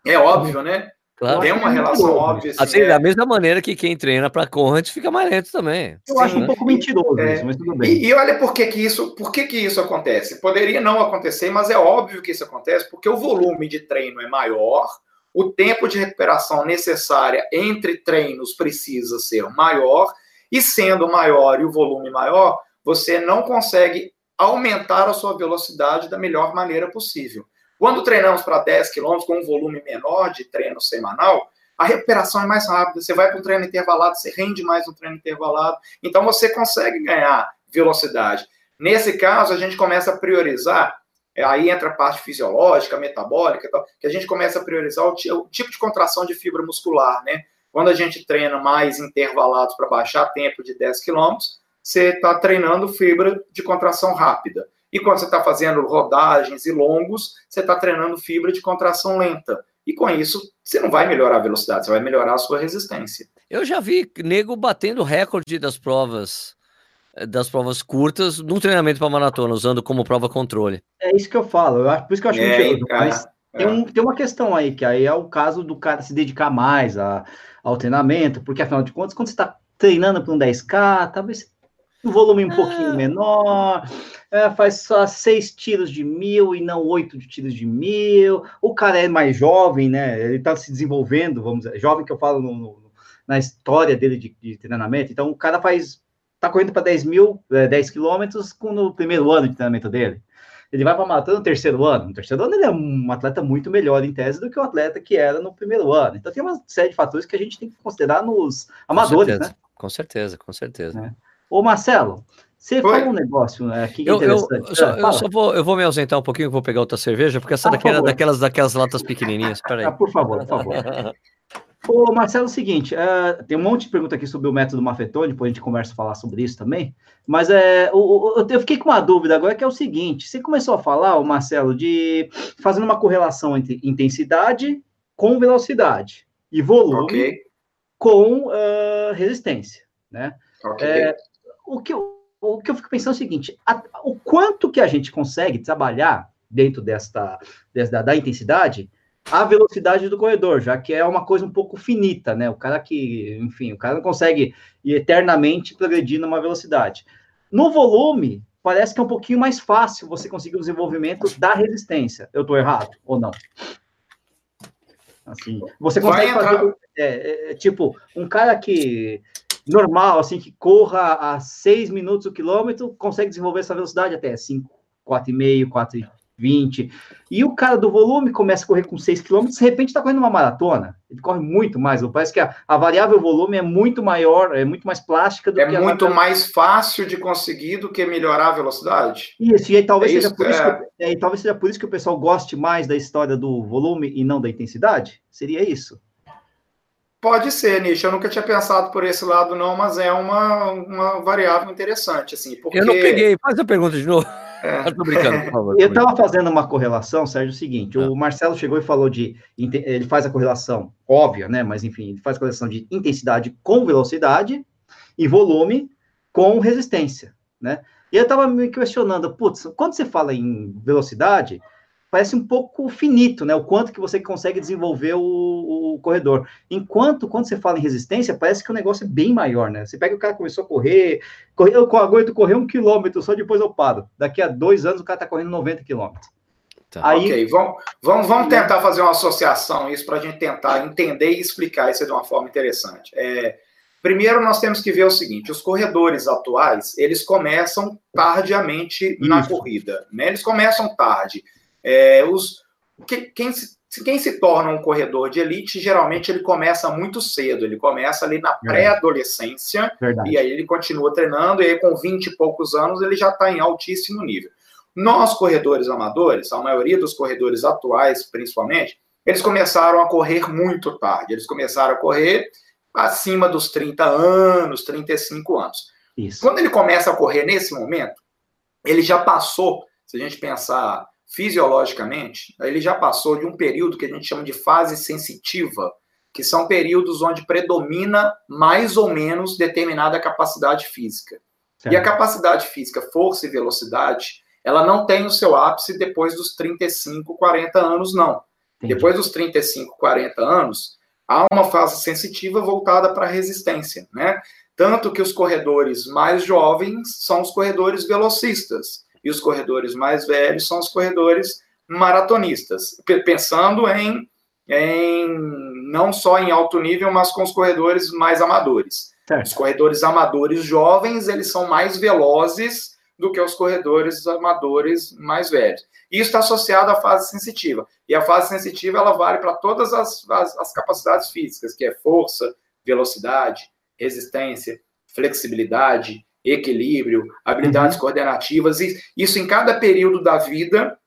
É, é óbvio, né? Claro. Tem uma relação óbvia. Assim, assim, é... Da mesma maneira que quem treina para corrente fica mais lento também. Eu Sim, acho um né? pouco mentiroso é, isso, mas tudo bem. E, e, olha por que, que isso, por que, que isso acontece. Poderia não acontecer, mas é óbvio que isso acontece, porque o volume de treino é maior, o tempo de recuperação necessária entre treinos precisa ser maior, e sendo maior e o volume maior, você não consegue aumentar a sua velocidade da melhor maneira possível. Quando treinamos para 10 quilômetros com um volume menor de treino semanal, a recuperação é mais rápida. Você vai para um treino intervalado, você rende mais no treino intervalado. Então você consegue ganhar velocidade. Nesse caso, a gente começa a priorizar, é, aí entra a parte fisiológica, metabólica, que a gente começa a priorizar o, o tipo de contração de fibra muscular, né? Quando a gente treina mais intervalados para baixar tempo de 10 quilômetros, você está treinando fibra de contração rápida. E quando você está fazendo rodagens e longos, você está treinando fibra de contração lenta. E com isso, você não vai melhorar a velocidade, você vai melhorar a sua resistência. Eu já vi nego batendo recorde das provas eh, das provas curtas num treinamento para maratona, usando como prova controle. É isso que eu falo, eu acho, por isso que eu acho é, mentiroso, mas é. tem, um, tem uma questão aí, que aí é o caso do cara se dedicar mais a, ao treinamento, porque afinal de contas, quando você está treinando para um 10K, talvez um volume um ah. pouquinho menor, é, faz só seis tiros de mil e não oito de tiros de mil. O cara é mais jovem, né? Ele está se desenvolvendo, vamos dizer, jovem que eu falo no, no, na história dele de, de, treinamento. Então, o cara faz, tá correndo para 10 mil, é, 10 quilômetros no primeiro ano de treinamento dele. Ele vai para maratona no terceiro ano. No terceiro ano, ele é um atleta muito melhor em tese do que o atleta que era no primeiro ano. Então, tem uma série de fatores que a gente tem que considerar nos amadores, com né? Com certeza, com certeza. É. Ô, Marcelo, você falou um negócio né, aqui eu, interessante. Eu, eu, só, eu, só, vou, eu vou me ausentar um pouquinho, vou pegar outra cerveja, porque essa ah, daqui era daquelas, daquelas latas pequenininhas. Peraí. Ah, por favor, por favor. Ô, Marcelo, é o seguinte, uh, tem um monte de pergunta aqui sobre o método Mafetone, depois a gente conversa falar sobre isso também, mas é, eu fiquei com uma dúvida agora, que é o seguinte, você começou a falar, o Marcelo, de fazendo uma correlação entre intensidade com velocidade e volume okay. com uh, resistência, né? Okay. É, o que eu, o que eu fico pensando é o seguinte: a, o quanto que a gente consegue trabalhar dentro desta, desta da intensidade a velocidade do corredor, já que é uma coisa um pouco finita, né? O cara que, enfim, o cara não consegue ir eternamente progredir numa velocidade. No volume, parece que é um pouquinho mais fácil você conseguir o desenvolvimento da resistência. Eu estou errado ou não? Assim, você consegue fazer, é, é, é, tipo, um cara que normal, assim, que corra a 6 minutos o quilômetro, consegue desenvolver essa velocidade até 5, 4,5, 4,20. E o cara do volume começa a correr com 6 quilômetros, de repente está correndo uma maratona. Ele corre muito mais. Parece que a, a, variável volume é muito maior, é muito mais plástica do é que É muito mais fácil de conseguir do que melhorar a velocidade. Isso, e aí talvez, é seja por isso que, é, talvez seja por isso que o pessoal goste mais da história do volume e não da intensidade. Seria isso? Pode ser, Nish. Eu nunca tinha pensado por esse lado, não, mas é uma, uma variável interessante, assim. Porque... Eu não peguei. Faz a pergunta de novo. É. Eu tô brincando, por favor. Eu estava fazendo uma correlação, Sérgio, é o seguinte: ah. o Marcelo chegou e falou de. Ele faz a correlação óbvia, né? Mas enfim, ele faz a correlação de intensidade com velocidade e volume com resistência, né? E eu estava me questionando, putz, quando você fala em velocidade, parece um pouco finito, né? O quanto que você consegue desenvolver o, o, corredor. Enquanto, quando você fala em resistência, parece que o negócio é bem maior, né? Você pega o cara começou a correr, correr eu aguento correr um quilômetro, só depois eu paro. Daqui a dois anos o cara tá correndo 90 quilômetros. Tá. Aí, ok, vamos, vamos, vamos tentar fazer uma associação, isso para a gente tentar entender e explicar isso de uma forma interessante. É, primeiro, nós temos que ver o seguinte: os corredores atuais eles começam tardiamente isso. na corrida, né? Eles começam tarde. É, os, que, quem quem se torna um corredor de elite, geralmente ele começa muito cedo, ele começa ali na pré-adolescência, e aí ele continua treinando, e aí com 20 e poucos anos ele já está em altíssimo nível. Nós, corredores amadores, a maioria dos corredores atuais, principalmente, eles começaram a correr muito tarde, eles começaram a correr acima dos 30 anos, 35 anos. Isso. Quando ele começa a correr nesse momento, ele já passou, se a gente pensar fisiologicamente, ele já passou de um período que a gente chama de fase sensitiva, que são períodos onde predomina mais ou menos determinada capacidade física. Certo. E a capacidade física, força e velocidade, ela não tem o seu ápice depois dos 35, 40 anos, não. Entendi. Depois dos 35, 40 anos, há uma fase sensitiva voltada para a resistência, né? Tanto que os corredores mais jovens são os corredores velocistas e os corredores mais velhos são os corredores maratonistas, pensando em, em não só em alto nível, mas com os corredores mais amadores. Certo. Os corredores amadores jovens, eles são mais velozes do que os corredores amadores mais velhos. Isso está associado à fase sensitiva. E a fase sensitiva, ela vale para todas as, as, as capacidades físicas, que é força, velocidade, resistência, flexibilidade, equilíbrio, habilidades uhum. coordenativas, e isso em cada período da vida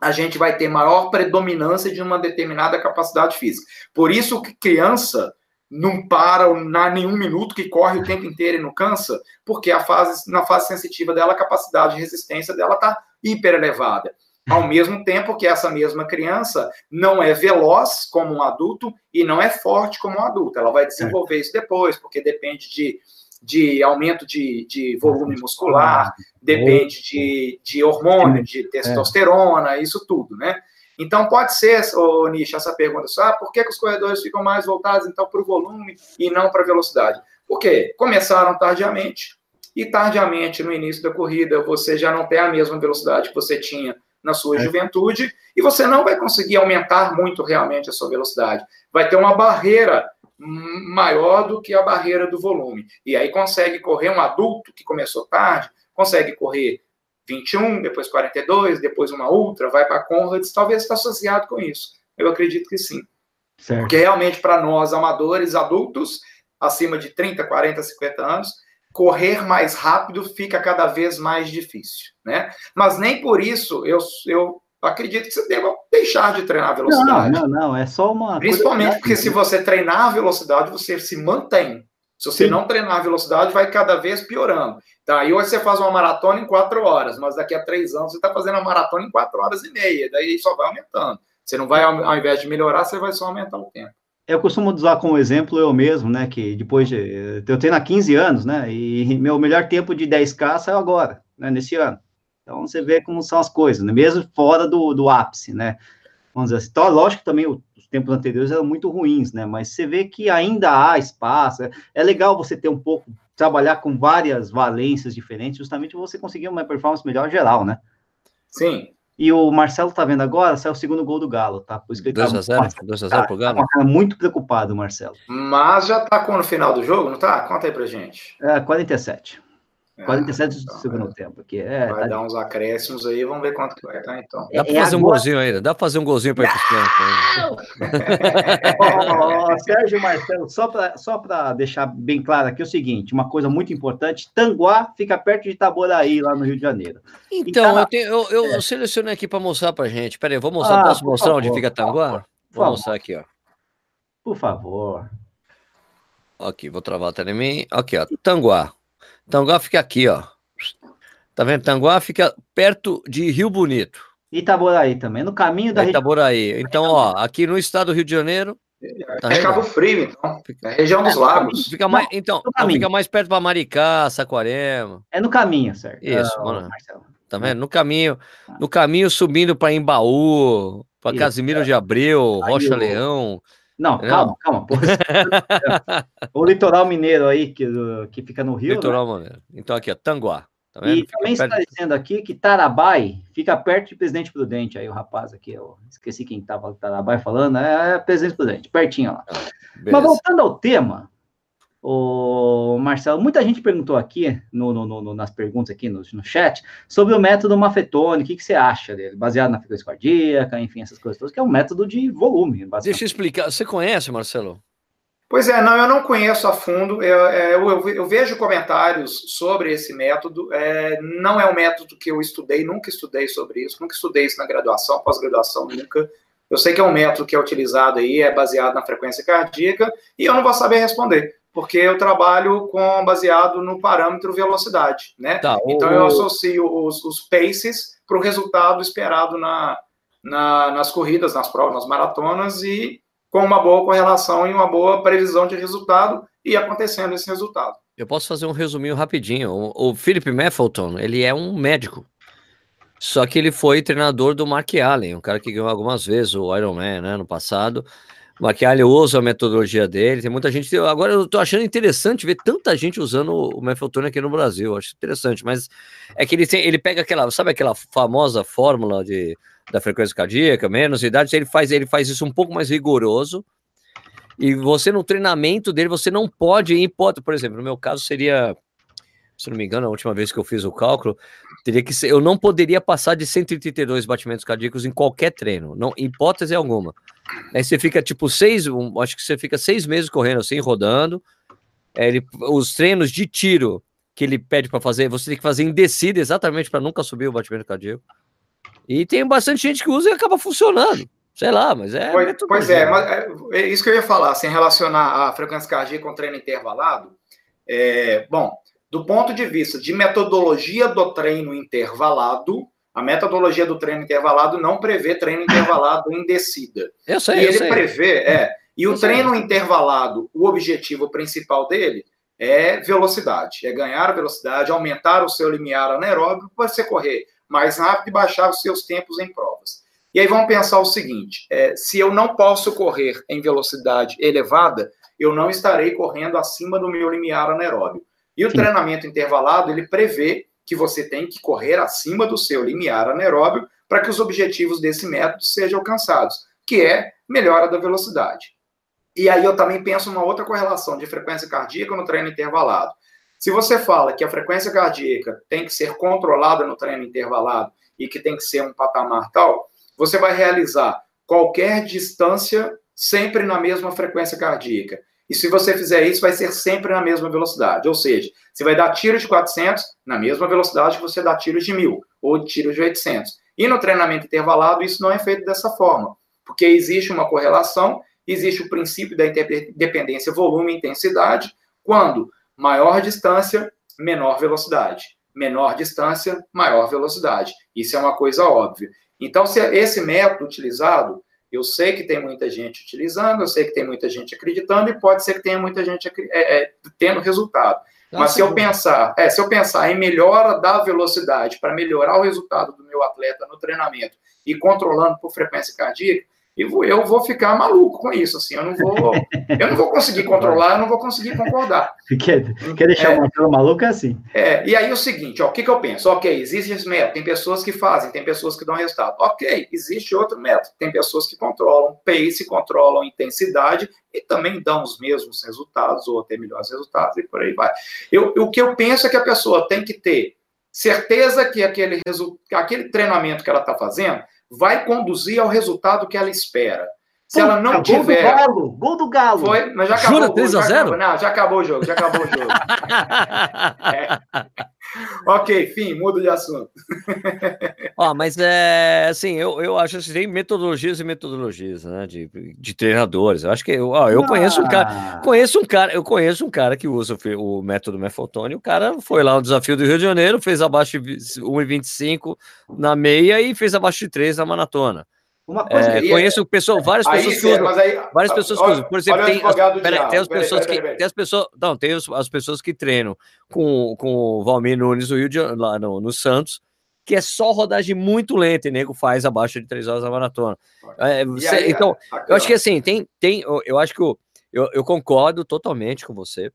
a gente vai ter maior predominância de uma determinada capacidade física. Por isso que criança não para na nenhum minuto, que corre o tempo inteiro e não cansa, porque a fase, na fase sensitiva dela, a capacidade de resistência dela está hiper elevada. Ao mesmo tempo que essa mesma criança não é veloz como um adulto e não é forte como um adulto. Ela vai desenvolver isso depois, porque depende de de aumento de, de volume muscular, depende de, de hormônio, de testosterona, isso tudo, né? Então, pode ser, ô, Nish, essa pergunta, ah, por que, que os corredores ficam mais voltados, então, para o volume e não para a velocidade? Porque começaram tardiamente, e tardiamente, no início da corrida, você já não tem a mesma velocidade que você tinha na sua é. juventude, e você não vai conseguir aumentar muito realmente a sua velocidade. Vai ter uma barreira maior do que a barreira do volume. E aí consegue correr um adulto que começou tarde, consegue correr 21, depois 42, depois uma ultra, vai para Conrads, talvez está associado com isso. Eu acredito que sim. Certo. Porque realmente para nós amadores, adultos, acima de 30, 40, 50 anos, correr mais rápido fica cada vez mais difícil, né? Mas nem por isso eu, eu acredito que você deva deixar de treinar a velocidade. Não, não, não, é só uma. Principalmente porque se você treinar a velocidade, você se mantém. Se você Sim. não treinar a velocidade, vai cada vez piorando. Tá, e hoje você faz uma maratona em quatro horas, mas daqui a três anos você está fazendo a maratona em quatro horas e meia, daí só vai aumentando. Você não vai, ao invés de melhorar, você vai só aumentar o tempo. Eu costumo usar como exemplo eu mesmo, né, que depois de, eu treino há 15 anos, né, e meu melhor tempo de 10K saiu agora, né, nesse ano. Então, você vê como são as coisas, né? mesmo fora do, do ápice, né? Vamos dizer assim. Então, lógico que também os tempos anteriores eram muito ruins, né? Mas você vê que ainda há espaço. É, é legal você ter um pouco, trabalhar com várias valências diferentes, justamente você conseguir uma performance melhor geral, né? Sim. E o Marcelo tá vendo agora, saiu o segundo gol do Galo, tá? Por isso que ele 2 tá, 0, 2 a 0 pro Galo. Tá muito preocupado, Marcelo. Mas já tá com no final do jogo, não tá? Conta aí pra gente. É, 47. 47 é, então, do segundo é. tempo. Que é, vai tá... dar uns acréscimos aí, vamos ver quanto que vai estar então. Dá para é fazer agora... um golzinho ainda, dá para fazer um golzinho para ir para Sérgio Marcelo, só para só deixar bem claro aqui o seguinte: uma coisa muito importante: Tanguá fica perto de Itaboraí, lá no Rio de Janeiro. Então, tá... eu, tenho, eu, eu, eu, selecionei aqui para mostrar para gente. Peraí, vou mostrar, ah, posso mostrar favor, onde fica Tanguá? Vou mostrar aqui, ó. Por favor. Aqui, vou travar até em mim. Aqui, ó, Tanguá. Tanguá fica aqui, ó. Tá vendo? Tanguá fica perto de Rio Bonito. Itaboraí também, no caminho da Itaboraí. Então, ó, aqui no estado do Rio de Janeiro. Tá é Cabo Frio, então. É região dos lagos. Fica mais, então, então fica mais perto para Maricá, Saquarema. É no caminho, certo? Isso, uh, mano. Tá vendo? No caminho, no caminho subindo para Embaú, para Casimiro de Abreu, Rocha Leão. Não, calma, calma. o litoral mineiro aí, que, que fica no Rio. Litoral né? mineiro. Então, aqui, ó, Tanguá. Tá e também está dizendo aqui que Tarabai fica perto de Presidente Prudente. Aí o rapaz aqui, eu esqueci quem estava Tarabai falando, é Presidente Prudente, pertinho lá. Ah, Mas voltando ao tema, O Marcelo, muita gente perguntou aqui no, no, no nas perguntas aqui no, no, chat sobre o método Mafetone, o que, que você acha dele? Baseado na frequência cardíaca, enfim, essas coisas todas, que é um método de volume. Deixa eu explicar. Você conhece, Marcelo? Pois é, não, eu não conheço a fundo. Eu, é, eu, eu vejo comentários sobre esse método. É, não é um método que eu estudei, nunca estudei sobre isso, nunca estudei isso na graduação, pós-graduação, nunca. Eu sei que é um método que é utilizado aí, é baseado na frequência cardíaca, e eu não vou saber responder porque eu trabalho com baseado no parâmetro velocidade, né? Tá, o... Então eu associo os, os paces para o resultado esperado na, na, nas corridas, nas provas, nas maratonas e com uma boa correlação e uma boa previsão de resultado e acontecendo esse resultado. Eu posso fazer um resuminho rapidinho. O, o Philip Maffelton, ele é um médico. Só que ele foi treinador do Mark Allen, um cara que ganhou algumas vezes o Ironman, né, no passado. Maquiagem usa a metodologia dele, tem muita gente. Agora eu tô achando interessante ver tanta gente usando o Mefotone aqui no Brasil. Acho interessante, mas é que ele tem, ele pega aquela, sabe aquela famosa fórmula de, da frequência cardíaca, menos idade, ele faz, ele faz isso um pouco mais rigoroso. E você no treinamento dele, você não pode, em hipótese, por exemplo, no meu caso seria se não me engano, a última vez que eu fiz o cálculo, teria que ser, eu não poderia passar de 132 batimentos cardíacos em qualquer treino, não, hipótese alguma. Aí você fica tipo seis, um, acho que você fica seis meses correndo assim, rodando. É, ele, os treinos de tiro que ele pede para fazer, você tem que fazer em descida exatamente para nunca subir o batimento cardíaco. E tem bastante gente que usa e acaba funcionando. Sei lá, mas é. Pois, pois é, mas é, é, isso que eu ia falar, sem relacionar a frequência cardíaca com treino intervalado. É, bom, do ponto de vista de metodologia do treino intervalado, a metodologia do treino intervalado não prevê treino intervalado em descida. Eu sei, e eu ele sei. prevê, é. E eu o treino sei. intervalado, o objetivo principal dele é velocidade, é ganhar velocidade, aumentar o seu limiar anaeróbico para você correr mais rápido e baixar os seus tempos em provas. E aí vamos pensar o seguinte: é, se eu não posso correr em velocidade elevada, eu não estarei correndo acima do meu limiar anaeróbico. E o Sim. treinamento intervalado, ele prevê que você tem que correr acima do seu limiar anaeróbio para que os objetivos desse método sejam alcançados, que é melhora da velocidade. E aí eu também penso uma outra correlação de frequência cardíaca no treino intervalado. Se você fala que a frequência cardíaca tem que ser controlada no treino intervalado e que tem que ser um patamar tal, você vai realizar qualquer distância sempre na mesma frequência cardíaca. E se você fizer isso, vai ser sempre na mesma velocidade. Ou seja, você vai dar tiros de 400 na mesma velocidade que você dá tiros de 1000 ou tiros de 800. E no treinamento intervalado, isso não é feito dessa forma, porque existe uma correlação, existe o princípio da dependência volume e intensidade, quando maior distância, menor velocidade. Menor distância, maior velocidade. Isso é uma coisa óbvia. Então, se esse método utilizado, eu sei que tem muita gente utilizando, eu sei que tem muita gente acreditando e pode ser que tenha muita gente é, é, tendo resultado. Tá Mas se eu pensar, é, se eu pensar em melhora da velocidade para melhorar o resultado do meu atleta no treinamento e controlando por frequência cardíaca, eu, eu vou ficar maluco com isso, assim, eu não vou, eu não vou conseguir controlar, eu não vou conseguir concordar. Quer, quer deixar é, uma pessoa maluca assim? É, e aí o seguinte, ó, o que, que eu penso? Ok, existe esse método, tem pessoas que fazem, tem pessoas que dão resultado. Ok, existe outro método, tem pessoas que controlam pace, controlam intensidade e também dão os mesmos resultados, ou até melhores resultados, e por aí vai. Eu, o que eu penso é que a pessoa tem que ter certeza que aquele, aquele treinamento que ela está fazendo vai conduzir ao resultado que ela espera. Se ela não gol tiver. Gol do Galo! Gol do Galo! Foi, mas já acabou. Jura 3 a 0? Não, já acabou o jogo, já acabou o jogo. é. Ok, fim, muda de assunto. Ó, mas é assim, eu, eu acho que tem metodologias e metodologias, né? De, de treinadores. Eu acho que ó, eu ah. conheço um cara, ah. conheço um cara, eu conheço um cara que usa o, o método Mefotone. O cara foi lá no desafio do Rio de Janeiro, fez abaixo de 1,25 na meia e fez abaixo de 3 na maratona. Uma coisa é, que... conheço pessoal, várias aí, pessoas que usam, aí, várias pessoas que usam. Por exemplo, tem as, pera, tem as pessoas que tem as pessoas, não, tem as, as pessoas que treinam com, com o Valmir Nunes do Rio de, lá no, no Santos, que é só rodagem muito lenta e nego faz abaixo de três horas a maratona. É, você, aí, então, eu acho que assim, tem, tem, eu acho que eu, eu, eu concordo totalmente com você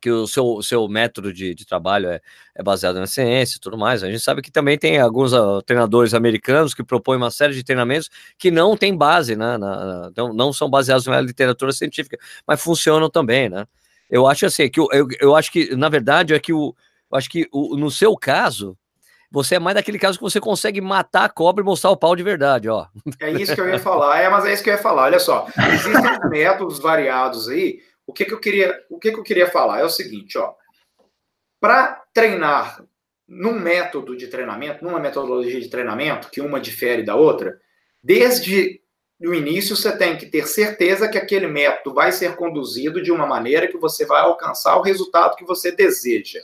que o seu, seu método de, de trabalho é, é, baseado na ciência e tudo mais. A gente sabe que também tem alguns uh, treinadores americanos que propõem uma série de treinamentos que não tem base, né? Na, na, não, não são baseados na literatura científica, mas funcionam também, né? Eu acho assim, que eu, eu, eu acho que, na verdade, é que o, eu acho que o, no seu caso, você é mais daquele caso que você consegue matar a cobra e mostrar o pau de verdade, ó. É isso que eu ia falar, é, mas é isso que eu ia falar. Olha só, existem métodos variados aí. O que, que eu queria, o que, que eu queria falar é o seguinte, ó. Para treinar num método de treinamento, numa metodologia de treinamento, que uma difere da outra, desde o início você tem que ter certeza que aquele método vai ser conduzido de uma maneira que você vai alcançar o resultado que você deseja.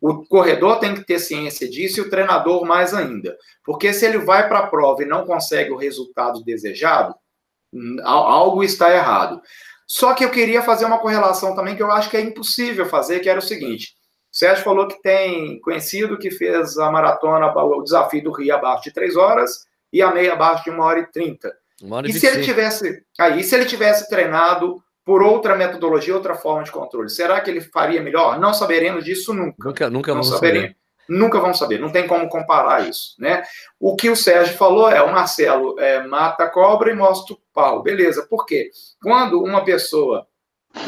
O corredor tem que ter ciência disso e o treinador mais ainda. Porque se ele vai para a prova e não consegue o resultado desejado, hum, algo está errado. Só que eu queria fazer uma correlação também que eu acho que é impossível fazer, que era o seguinte. O Sérgio falou que tem conhecido que fez a maratona, o desafio do Rio abaixo de 3 horas e a meia abaixo de 1 hora e 30. e se ele tivesse, aí, se ele tivesse treinado por outra metodologia, outra forma de controle. Será que ele faria melhor? Não saberemos disso nunca. Nunca, nunca não vamos saberemos. saber. Nunca vamos saber, não tem como comparar isso, né? O que o Sérgio falou é, o Marcelo é, mata a cobra e mostra o pau. Beleza, por quê? Quando uma pessoa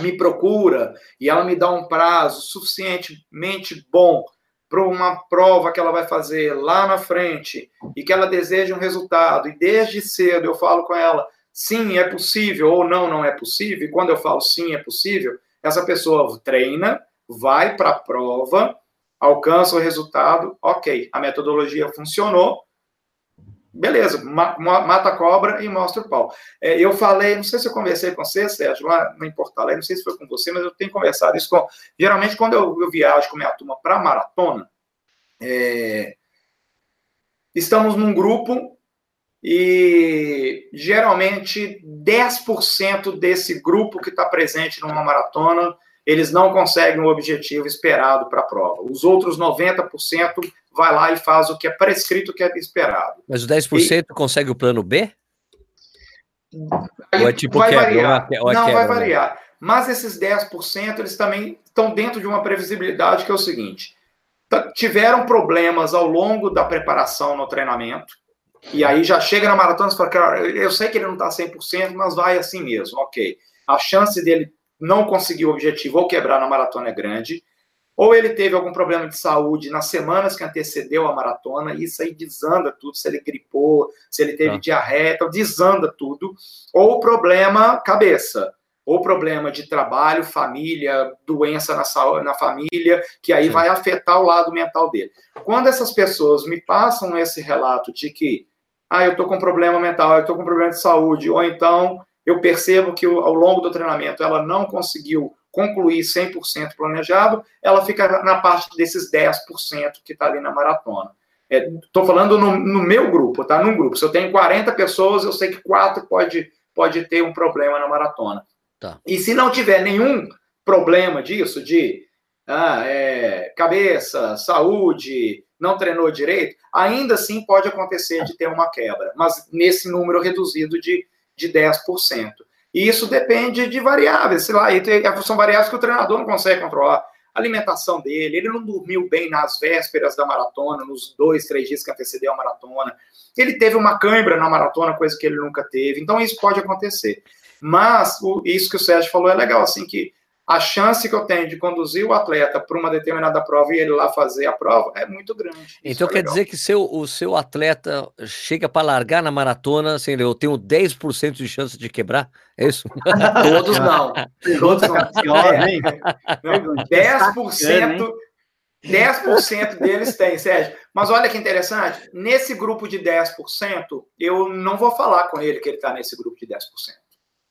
me procura e ela me dá um prazo suficientemente bom para uma prova que ela vai fazer lá na frente e que ela deseja um resultado, e desde cedo eu falo com ela, sim, é possível, ou não, não é possível, e quando eu falo sim, é possível, essa pessoa treina, vai para a prova, alcança o resultado, ok, a metodologia funcionou, beleza, mata a cobra e mostra o pau. É, eu falei, não sei se eu conversei com você, Sérgio, lá em Porto não sei se foi com você, mas eu tenho conversado isso com. Geralmente, quando eu, eu viajo com minha turma para maratona, é, estamos num grupo e geralmente 10% desse grupo que está presente numa maratona, eles não conseguem o objetivo esperado para a prova. Os outros 90% vai lá e faz o que é prescrito, o que é esperado. Mas o 10% e... consegue o plano B? Aí ou é tipo vai quebra, variar. Ou é não, quebra, vai né? variar. Né? Mas esses 10%, eles também estão dentro de uma previsibilidade que é o seguinte: tiveram problemas ao longo da preparação no treinamento, e aí já chega na maratona e fala, cara, eu sei que ele não está 100%, mas vai assim mesmo, ok. A chance dele não conseguir o objetivo ou quebrar na maratona é grande, ou ele teve algum problema de saúde nas semanas que antecedeu a maratona, e isso aí desanda tudo, se ele gripou, se ele teve ah. diarreia, então desanda tudo, ou problema cabeça, ou problema de trabalho, família, doença na, saúde, na família, que aí Sim. vai afetar o lado mental dele. Quando essas pessoas me passam esse relato de que ah, eu estou com problema mental, eu estou com problema de saúde, ou então eu percebo que ao longo do treinamento ela não conseguiu concluir 100% planejado, ela fica na parte desses 10% que está ali na maratona. Estou é, falando no, no, meu grupo, tá? Num grupo. Se eu tenho 40 pessoas, eu sei que quatro pode, pode ter um problema na maratona. Tá. E se não tiver nenhum problema disso, de ah, é, cabeça, saúde, não treinou direito, ainda assim pode acontecer de ter uma quebra, mas nesse número reduzido de, de 10%. E isso depende de variáveis, sei lá, são variáveis que o treinador não consegue controlar. A alimentação dele, ele não dormiu bem nas vésperas da maratona, nos dois, três dias que antecedeu a maratona. Ele teve uma cãibra na maratona, coisa que ele nunca teve. Então, isso pode acontecer. Mas, o, isso que o Sérgio falou é legal, assim, que a chance que eu tenho de conduzir o atleta para uma determinada prova e ele lá fazer a prova é muito grande. Então é quer legal. dizer que seu, o seu atleta chega para largar na maratona, assim, eu tenho 10% de chance de quebrar? É isso? Todos não. Todos não. 10%. 10% deles tem, Sérgio. Mas olha que interessante, nesse grupo de 10%, eu não vou falar com ele que ele está nesse grupo de 10%.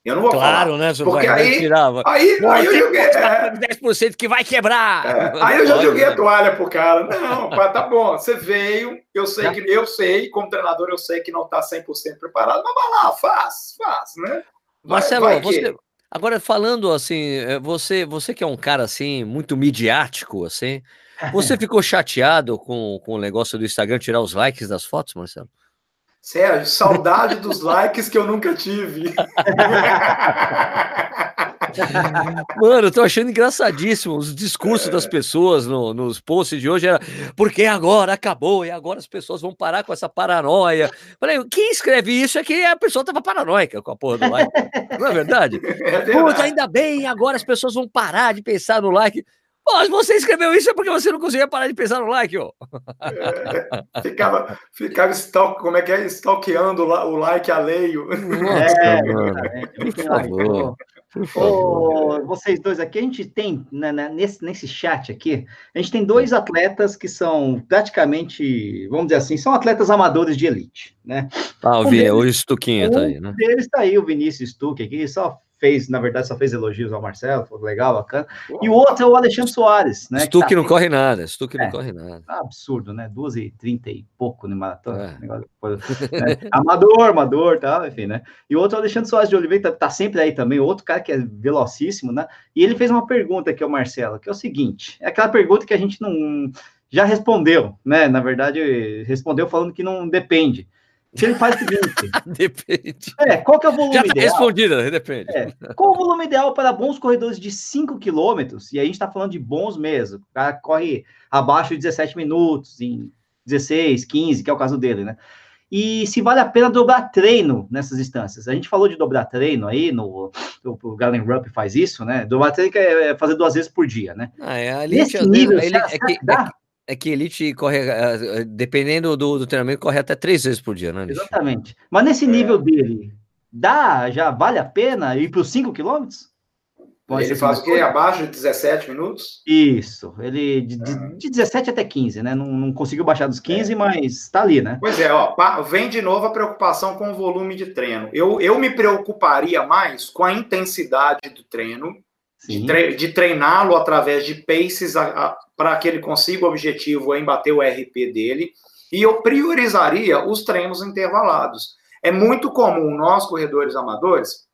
Eu não vou claro, falar. né? Porque vai, aí, tirava. aí, aí eu joguei. É, 10% que vai quebrar. É, aí eu já joguei a toalha pro cara. Não, tá bom, você veio, eu sei que eu sei, como treinador, eu sei que não tá 100% preparado, mas vai lá, faz, faz, né? Vai, Marcelo, vai você, agora falando assim, é, você, você que é um cara assim, muito midiático, assim, você ficou chateado com, com o negócio do Instagram tirar os likes das fotos, Marcelo? Sérgio, saudade dos likes que eu nunca tive. Mano, eu tô achando engraçadíssimo os discursos das pessoas no, nos posts de hoje. Era porque agora acabou e agora as pessoas vão parar com essa paranoia. Falei, quem escreve isso é que a pessoa tava paranoica com a porra do like. Não é verdade? É verdade. Puta, ainda bem, agora as pessoas vão parar de pensar no like. Pô, você escreveu isso é porque você não conseguia parar de pensar no like, ó. É, ficava, ficava stalk, como é que é? Stalkeando o like alheio. Nossa, é, mano. Por favor. Oh, vocês dois aqui, a gente tem, né, né, nesse, nesse chat aqui, a gente tem dois atletas que são praticamente, vamos dizer assim, são atletas amadores de elite, né? Ah, o, um o Stuquinha um tá aí, né? Um deles tá aí, o Vinícius Stuck aqui, só fez, na verdade, só fez elogios ao Marcelo, foi legal, bacana. E o outro é o Alexandre Soares, né? Stuck tá... não corre nada, Stuck é, não corre nada. Absurdo, né? 2 e 30 e pouco no maratona. É. Né? amador, amador, tal, enfim, né? E o outro é o Alexandre Soares de Oliveira, tá, tá, sempre aí também, outro cara que é velocíssimo, né? E ele fez uma pergunta aqui ao Marcelo, que é o seguinte, é aquela pergunta que a gente não já respondeu, né? Na verdade, respondeu falando que não depende. Se ele faz o seguinte. depende. É, qual que é o volume Já tá ideal? respondida, depende. É, qual o volume ideal para bons corredores de 5 quilômetros? E aí a gente está falando de bons mesmo. O cara corre abaixo de 17 minutos, em 16, 15, que é o caso dele, né? E se vale a pena dobrar treino nessas instâncias. A gente falou de dobrar treino aí, no, o, Galen Rupp faz isso, né? Dobrar treino é fazer duas vezes por dia, né? Ah, é, ali Nesse nível, ele, é, que, é, é que elite corre, eh, eh, dependendo do, do, treinamento, corre até três vezes por dia, né? Elite? Exatamente. Mas nesse é. nível dele, dá, já vale a pena ir para os 5 quilômetros? Ele faz o quê? Abaixo de 17 minutos? Isso, ele de, uhum. de 17 até 15, né? Não, não conseguiu baixar dos 15, é. mas tá ali, né? Pois é, ó, vem de novo a preocupação com o volume de treino. Eu, eu me preocuparia mais com a intensidade do treino, de, tre de treiná-lo através de paces para que ele consiga o objetivo em bater o RP dele. E eu priorizaria os treinos intervalados. É muito comum nós, corredores amadores,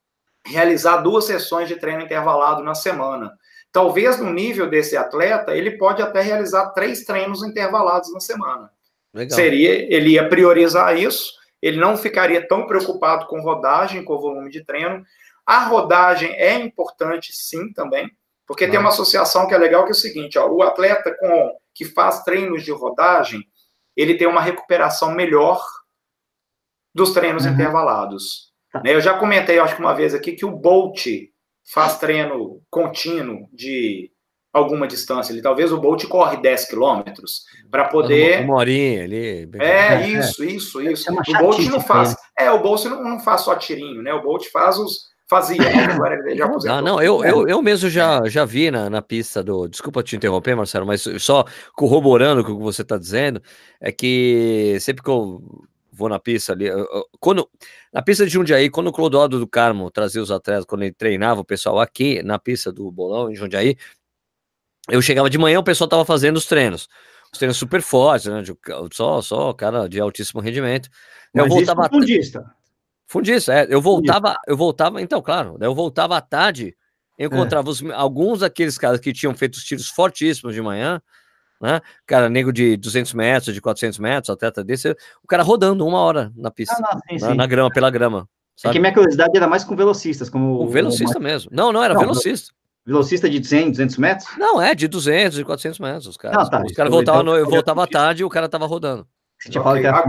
realizar duas sessões de treino intervalado na semana. Talvez no nível desse atleta, ele pode até realizar três treinos intervalados na semana. Legal. Seria, ele ia priorizar isso, ele não ficaria tão preocupado com rodagem, com o volume de treino, a rodagem é importante, sim, também, porque tem uma associação que é legal, que é o seguinte, ó, o atleta com, que faz treinos de rodagem, ele tem uma recuperação melhor dos treinos uhum. intervalados. Tá. Né, eu já comentei, acho que uma vez aqui, que o Bolt faz treino contínuo de alguma distância. Ele, talvez o Bolt corre 10 quilômetros para poder. Uma horinha ali. É, isso, isso, isso. O Bolt não faz. É, o Bolt não, não faz só tirinho, né? O Bolt faz os Fazia, né? agora ele já aposentou. Ah, não, eu, eu, eu mesmo já, já vi na, na pista do. Desculpa te interromper, Marcelo, mas só corroborando com o que você está dizendo, é que sempre que eu vou na pista ali, quando na pista de Jundiaí, quando o Clodoaldo do Carmo trazia os atletas, quando ele treinava o pessoal aqui na pista do Bolão, em Jundiaí, eu chegava de manhã, o pessoal tava fazendo os treinos. Os treinos super fortes, né? De, só, só cara de altíssimo rendimento. Eu Mas voltava. Isso Fundista, é. Eu voltava, eu voltava, então, claro, eu voltava à tarde, encontrava é. os, alguns daqueles caras que tinham feito os tiros fortíssimos de manhã, né? Cara, nego de 200 metros, de 400 metros, atleta desse, o cara rodando uma hora na pista, ah, não, sim, na, sim. na, grama, pela grama. Sabe? É que minha curiosidade era mais com velocistas, como o velocista o... mesmo. Não, não era não, velocista. Velocista de 100, 200 metros? Não, é de 200, de 400 metros. Os caras, tá, os caras voltavam, então, eu voltava à tarde e o cara tava rodando. Você tinha falado que era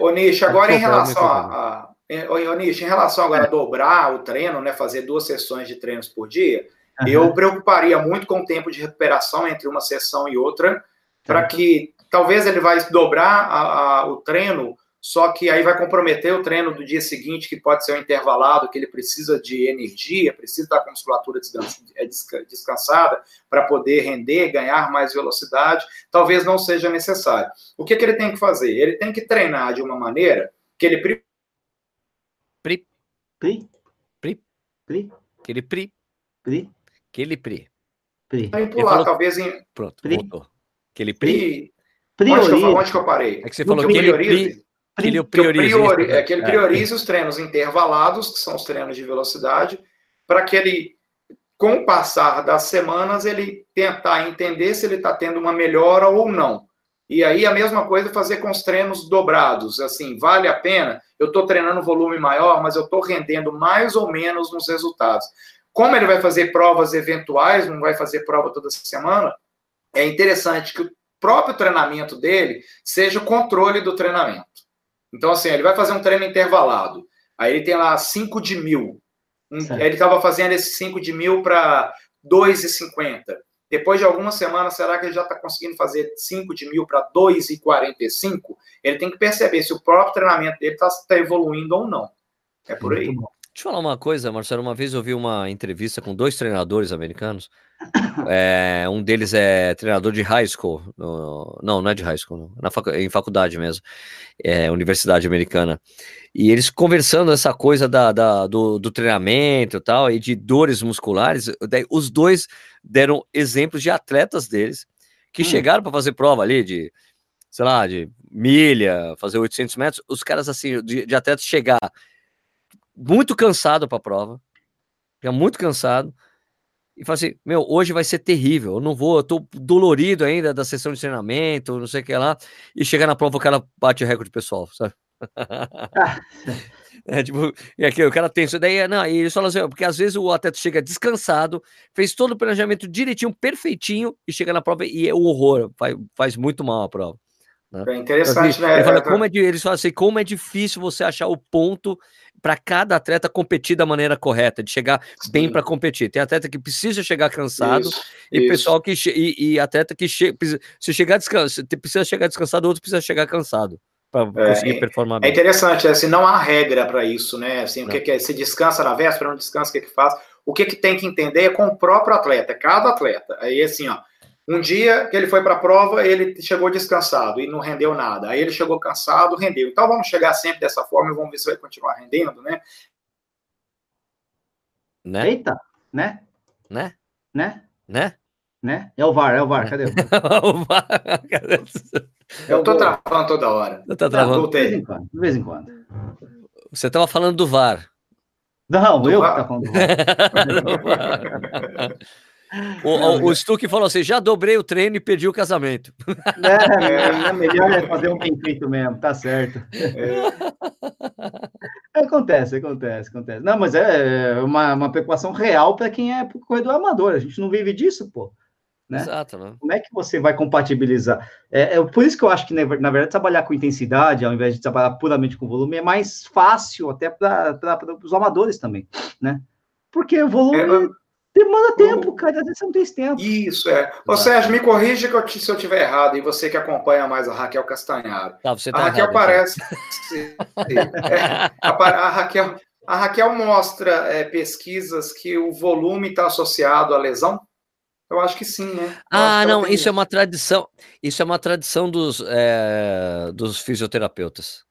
Ô, Nish, agora em relação a, é, Onish, em relação agora a dobrar o treino, né, fazer duas sessões de treinos por dia, uhum. eu preocuparia muito com o tempo de recuperação entre uma sessão e outra, para que talvez ele vai dobrar a, a, o treino, só que aí vai comprometer o treino do dia seguinte, que pode ser um intervalado, que ele precisa de energia, precisa estar com a musculatura é, descansada para poder render, ganhar mais velocidade, talvez não seja necessário. O que, que ele tem que fazer? Ele tem que treinar de uma maneira que ele. Pri. Pri. Pri. Aquele pri. Pri. Aquele pri. Pri. Vai pular, falou... talvez em. Pronto, pri. voltou. Aquele pri. pri. Onde, que eu, onde que eu parei? É que você falou que ele pri. Que ele prioriza. Priori, é que ele prioriza é. os treinos intervalados, que são os treinos de velocidade, para que ele, com o passar das semanas, ele tentar entender se ele está tendo uma melhora ou não. E aí a mesma coisa fazer com os treinos dobrados. Assim, vale a pena? Eu estou treinando volume maior, mas eu estou rendendo mais ou menos nos resultados. Como ele vai fazer provas eventuais, não vai fazer prova toda semana, é interessante que o próprio treinamento dele seja o controle do treinamento. Então, assim, ele vai fazer um treino intervalado. Aí ele tem lá 5 de mil. ele estava fazendo esse 5 de mil para 2,50. Depois de algumas semanas, será que ele já está conseguindo fazer 5 de mil para 2,45? Ele tem que perceber se o próprio treinamento dele está tá evoluindo ou não. É por aí. Deixa eu falar uma coisa, Marcelo. Uma vez eu vi uma entrevista com dois treinadores americanos. É, um deles é treinador de high school. No, não, não é de high school, na facu, em faculdade mesmo. É, universidade americana. E eles conversando essa coisa da, da do, do, treinamento e tal, e de dores musculares. Daí, os dois deram exemplos de atletas deles que hum. chegaram para fazer prova ali de, sei lá, de milha, fazer 800 metros. Os caras, assim, de, de atletas chegar muito cansado para a prova, já muito cansado, e fala assim: Meu, hoje vai ser terrível, eu não vou, eu tô dolorido ainda da sessão de treinamento, não sei o que lá, e chega na prova o cara bate o recorde pessoal, sabe? é, tipo, e aqui o cara tem isso daí, não, e eles falam assim, porque às vezes o atleta chega descansado, fez todo o planejamento direitinho, perfeitinho, e chega na prova e é um horror, faz, faz muito mal a prova. Né? É interessante, assim, né? Ele fala, como é, eles falam assim, como é difícil você achar o ponto para cada atleta competir da maneira correta, de chegar Sim. bem para competir. Tem atleta que precisa chegar cansado isso, e isso. pessoal que e, e, atleta que che, se chegar descansado, precisa chegar descansado, outro precisa chegar cansado para é, conseguir performar bem. É interessante, assim, não há regra para isso, né? Assim, o que, que, é? Se descansa na véspera, não descansa, o que, que faz? O que, que tem que entender é com o próprio atleta, cada atleta. Aí, assim, ó, um dia que ele foi para a prova, ele chegou descansado e não rendeu nada. Aí ele chegou cansado, rendeu. Então vamos chegar sempre dessa forma e vamos ver se vai continuar rendendo, né? né? Eita, né? Né? Né? Né? Né? É o VAR, é o VAR, cadê? o VAR, cadê? Eu tô travando toda hora. Eu tô travando. de vez em quando, de vez em quando. Você tava falando do VAR. Não, do eu VAR. que tá falando do VAR. O, o, o Stuck falou assim: já dobrei o treino e perdi o casamento. É, é, é melhor é fazer um bem feito mesmo, tá certo. É. Acontece, acontece, acontece. Não, mas é uma, uma preocupação real para quem é corredor amador. A gente não vive disso, pô. Né? Exato, né? Como é que você vai compatibilizar? É, é, por isso que eu acho que, na verdade, trabalhar com intensidade, ao invés de trabalhar puramente com volume, é mais fácil até para os amadores também, né? Porque o volume. É, Demanda tempo, cara. Às vezes você não tem tempo. Isso, é. Ô, Sérgio, me corrija que eu, se eu estiver errado, e você que acompanha mais a Raquel Castanharo. Tá, você tá a Raquel errado, parece. é, a, a, Raquel, a Raquel mostra é, pesquisas que o volume está associado à lesão? Eu acho que sim, né? ah, não, isso é uma tradição. Isso é uma tradição dos, é, dos fisioterapeutas.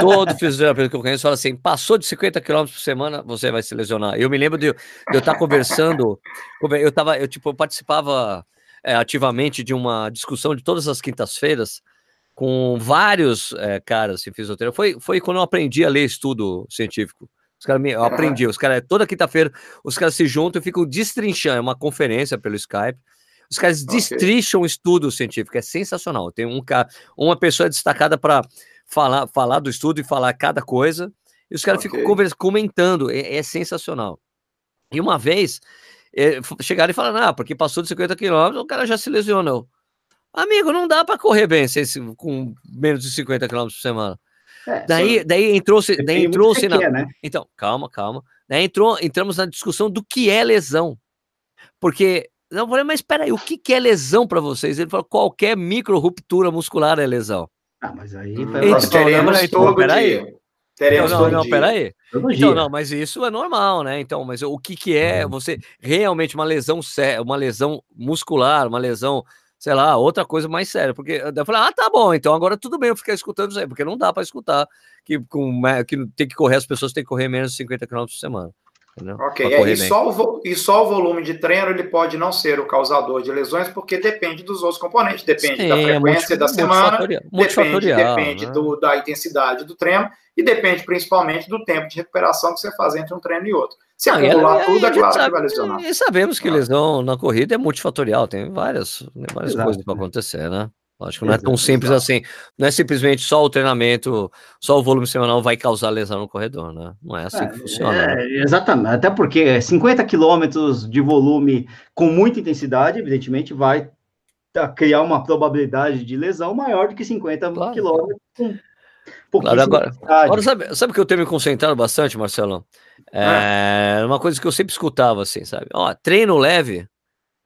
Todo fisioterapeuta que eu conheço fala assim: passou de 50 km por semana, você vai se lesionar. Eu me lembro de, de eu estar conversando, eu tava, eu tipo, eu participava é, ativamente de uma discussão de todas as quintas-feiras com vários é, caras assim, fisioterapeutas. Foi, foi quando eu aprendi a ler estudo científico. Os caras eu aprendi, os caras, toda quinta-feira, os caras se juntam e ficam destrinchando, é uma conferência pelo Skype. Os caras okay. destrincham estudo científico, é sensacional. Tem um cara, uma pessoa destacada para falar, falar do estudo e falar cada coisa. E os caras okay. ficam conversa, comentando, é, é, sensacional. E uma vez, é, chegaram e falaram, ah, porque passou de 50 quilômetros, o cara já se lesionou. Amigo, não dá para correr bem se, com menos de 50 quilômetros por semana. É, daí, daí entrou-se, daí entrou-se na... né? Então, calma, calma. Daí entrou, entramos na discussão do que é lesão. Porque não falei, mas espera aí, o que, que é lesão para vocês? Ele falou, qualquer micro ruptura muscular é lesão. Ah, mas aí. Hum, nós teremos então, todo peraí. dia. Teremos não, não, não peraí. Então, não, mas isso é normal, né? Então, mas o que, que é você realmente uma lesão uma lesão muscular, uma lesão, sei lá, outra coisa mais séria? Porque eu falei, ah, tá bom, então agora tudo bem eu ficar escutando isso aí, porque não dá para escutar que, com, que tem que correr, as pessoas têm que correr menos de 50 km por semana. Entendeu? Ok, é, e, só o, e só o volume de treino ele pode não ser o causador de lesões, porque depende dos outros componentes, depende Sim, da é frequência é da semana, depende, depende né? do, da intensidade do treino e depende principalmente do tempo de recuperação que você faz entre um treino e outro. Se acumular é, tudo, é claro sabe, que vai lesionar. E sabemos que ah. lesão na corrida é multifatorial, tem várias, várias coisas para acontecer, né? Acho que não é tão simples assim. Não é simplesmente só o treinamento, só o volume semanal vai causar lesão no corredor, né? Não é assim é, que funciona. É, exatamente. Até porque 50 quilômetros de volume com muita intensidade, evidentemente, vai criar uma probabilidade de lesão maior do que 50 claro. quilômetros com claro, agora, agora sabe, sabe que eu tenho me concentrado bastante, Marcelo? É, é uma coisa que eu sempre escutava, assim, sabe? Ó, treino leve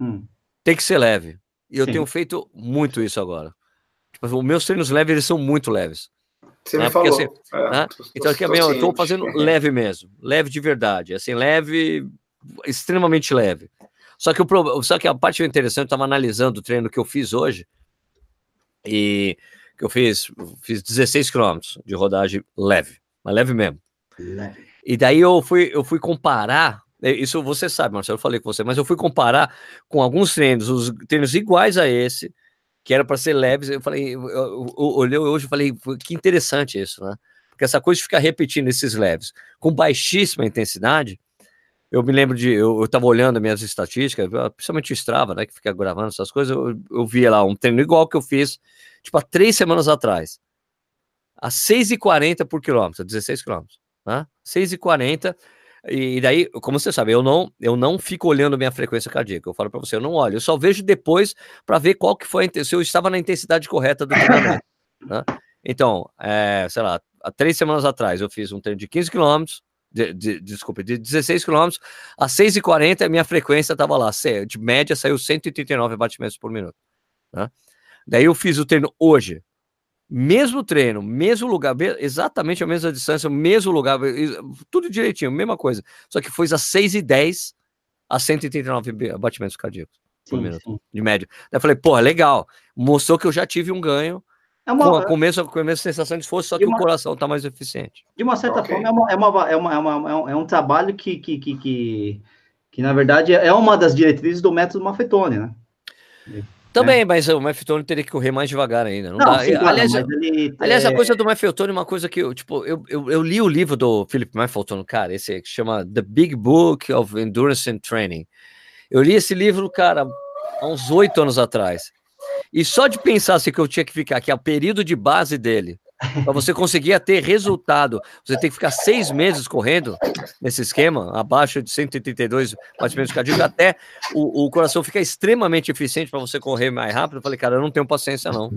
hum. tem que ser leve. E eu Sim. tenho feito muito isso agora. Tipo, os meus treinos leves, eles são muito leves. Você né? me falou. Assim, é, né? tô, então, aqui, tô eu estou fazendo leve mesmo. Leve de verdade. Assim, leve, extremamente leve. Só que, o, só que a parte interessante, eu estava analisando o treino que eu fiz hoje. E que eu fiz, fiz 16 quilômetros de rodagem leve, mas leve mesmo. Leve. E daí eu fui, eu fui comparar é, isso você sabe, Marcelo, eu falei com você, mas eu fui comparar com alguns treinos, os treinos iguais a esse, que era para ser leves. Eu falei, eu, eu, olhei hoje e falei, que interessante isso, né? Porque essa coisa de ficar repetindo esses leves com baixíssima intensidade, eu me lembro de, eu, eu tava olhando minhas estatísticas, principalmente o Strava, né, que fica gravando essas coisas, eu, eu via lá um treino igual que eu fiz, tipo, há três semanas atrás, a 6,40 por quilômetro, 16 quilômetros, né? 6,40 e daí, como você sabe, eu não, eu não fico olhando minha frequência cardíaca. Eu falo para você, eu não olho. Eu só vejo depois para ver qual que foi se eu estava na intensidade correta do treinamento. né? Então, é, sei lá, há três semanas atrás eu fiz um treino de 15 quilômetros, de, de, desculpe, de 16 quilômetros, às 6h40 minha frequência estava lá, de média saiu 139 batimentos por minuto. Né? Daí eu fiz o treino hoje, mesmo treino, mesmo lugar, exatamente a mesma distância, mesmo lugar, tudo direitinho, mesma coisa. Só que foi às 6 e 10 a 139 batimentos cardíacos por sim, minuto, sim. de média. Daí eu falei, pô, legal, mostrou que eu já tive um ganho é uma, com, a, com, a mesma, com a mesma sensação de esforço, só que uma, o coração está mais eficiente. De uma certa okay. forma, é, uma, é, uma, é, uma, é, uma, é um trabalho que, que, que, que, que, na verdade, é uma das diretrizes do método Maffetone, né? Também, é. mas o Mefiltone teria que correr mais devagar ainda. Não, não dá. Sim, aliás, ele, aliás é... a coisa do Mefiltone é uma coisa que eu, tipo, eu, eu, eu li o livro do Philip Mefiltone, cara, esse que chama The Big Book of Endurance and Training. Eu li esse livro, cara, há uns oito anos atrás. E só de pensar assim, que eu tinha que ficar, que é o período de base dele, para você conseguir ter resultado, você tem que ficar seis meses correndo nesse esquema, abaixo de 132 batimentos cardíacos, até o, o coração ficar extremamente eficiente para você correr mais rápido. Eu falei, cara, eu não tenho paciência, não.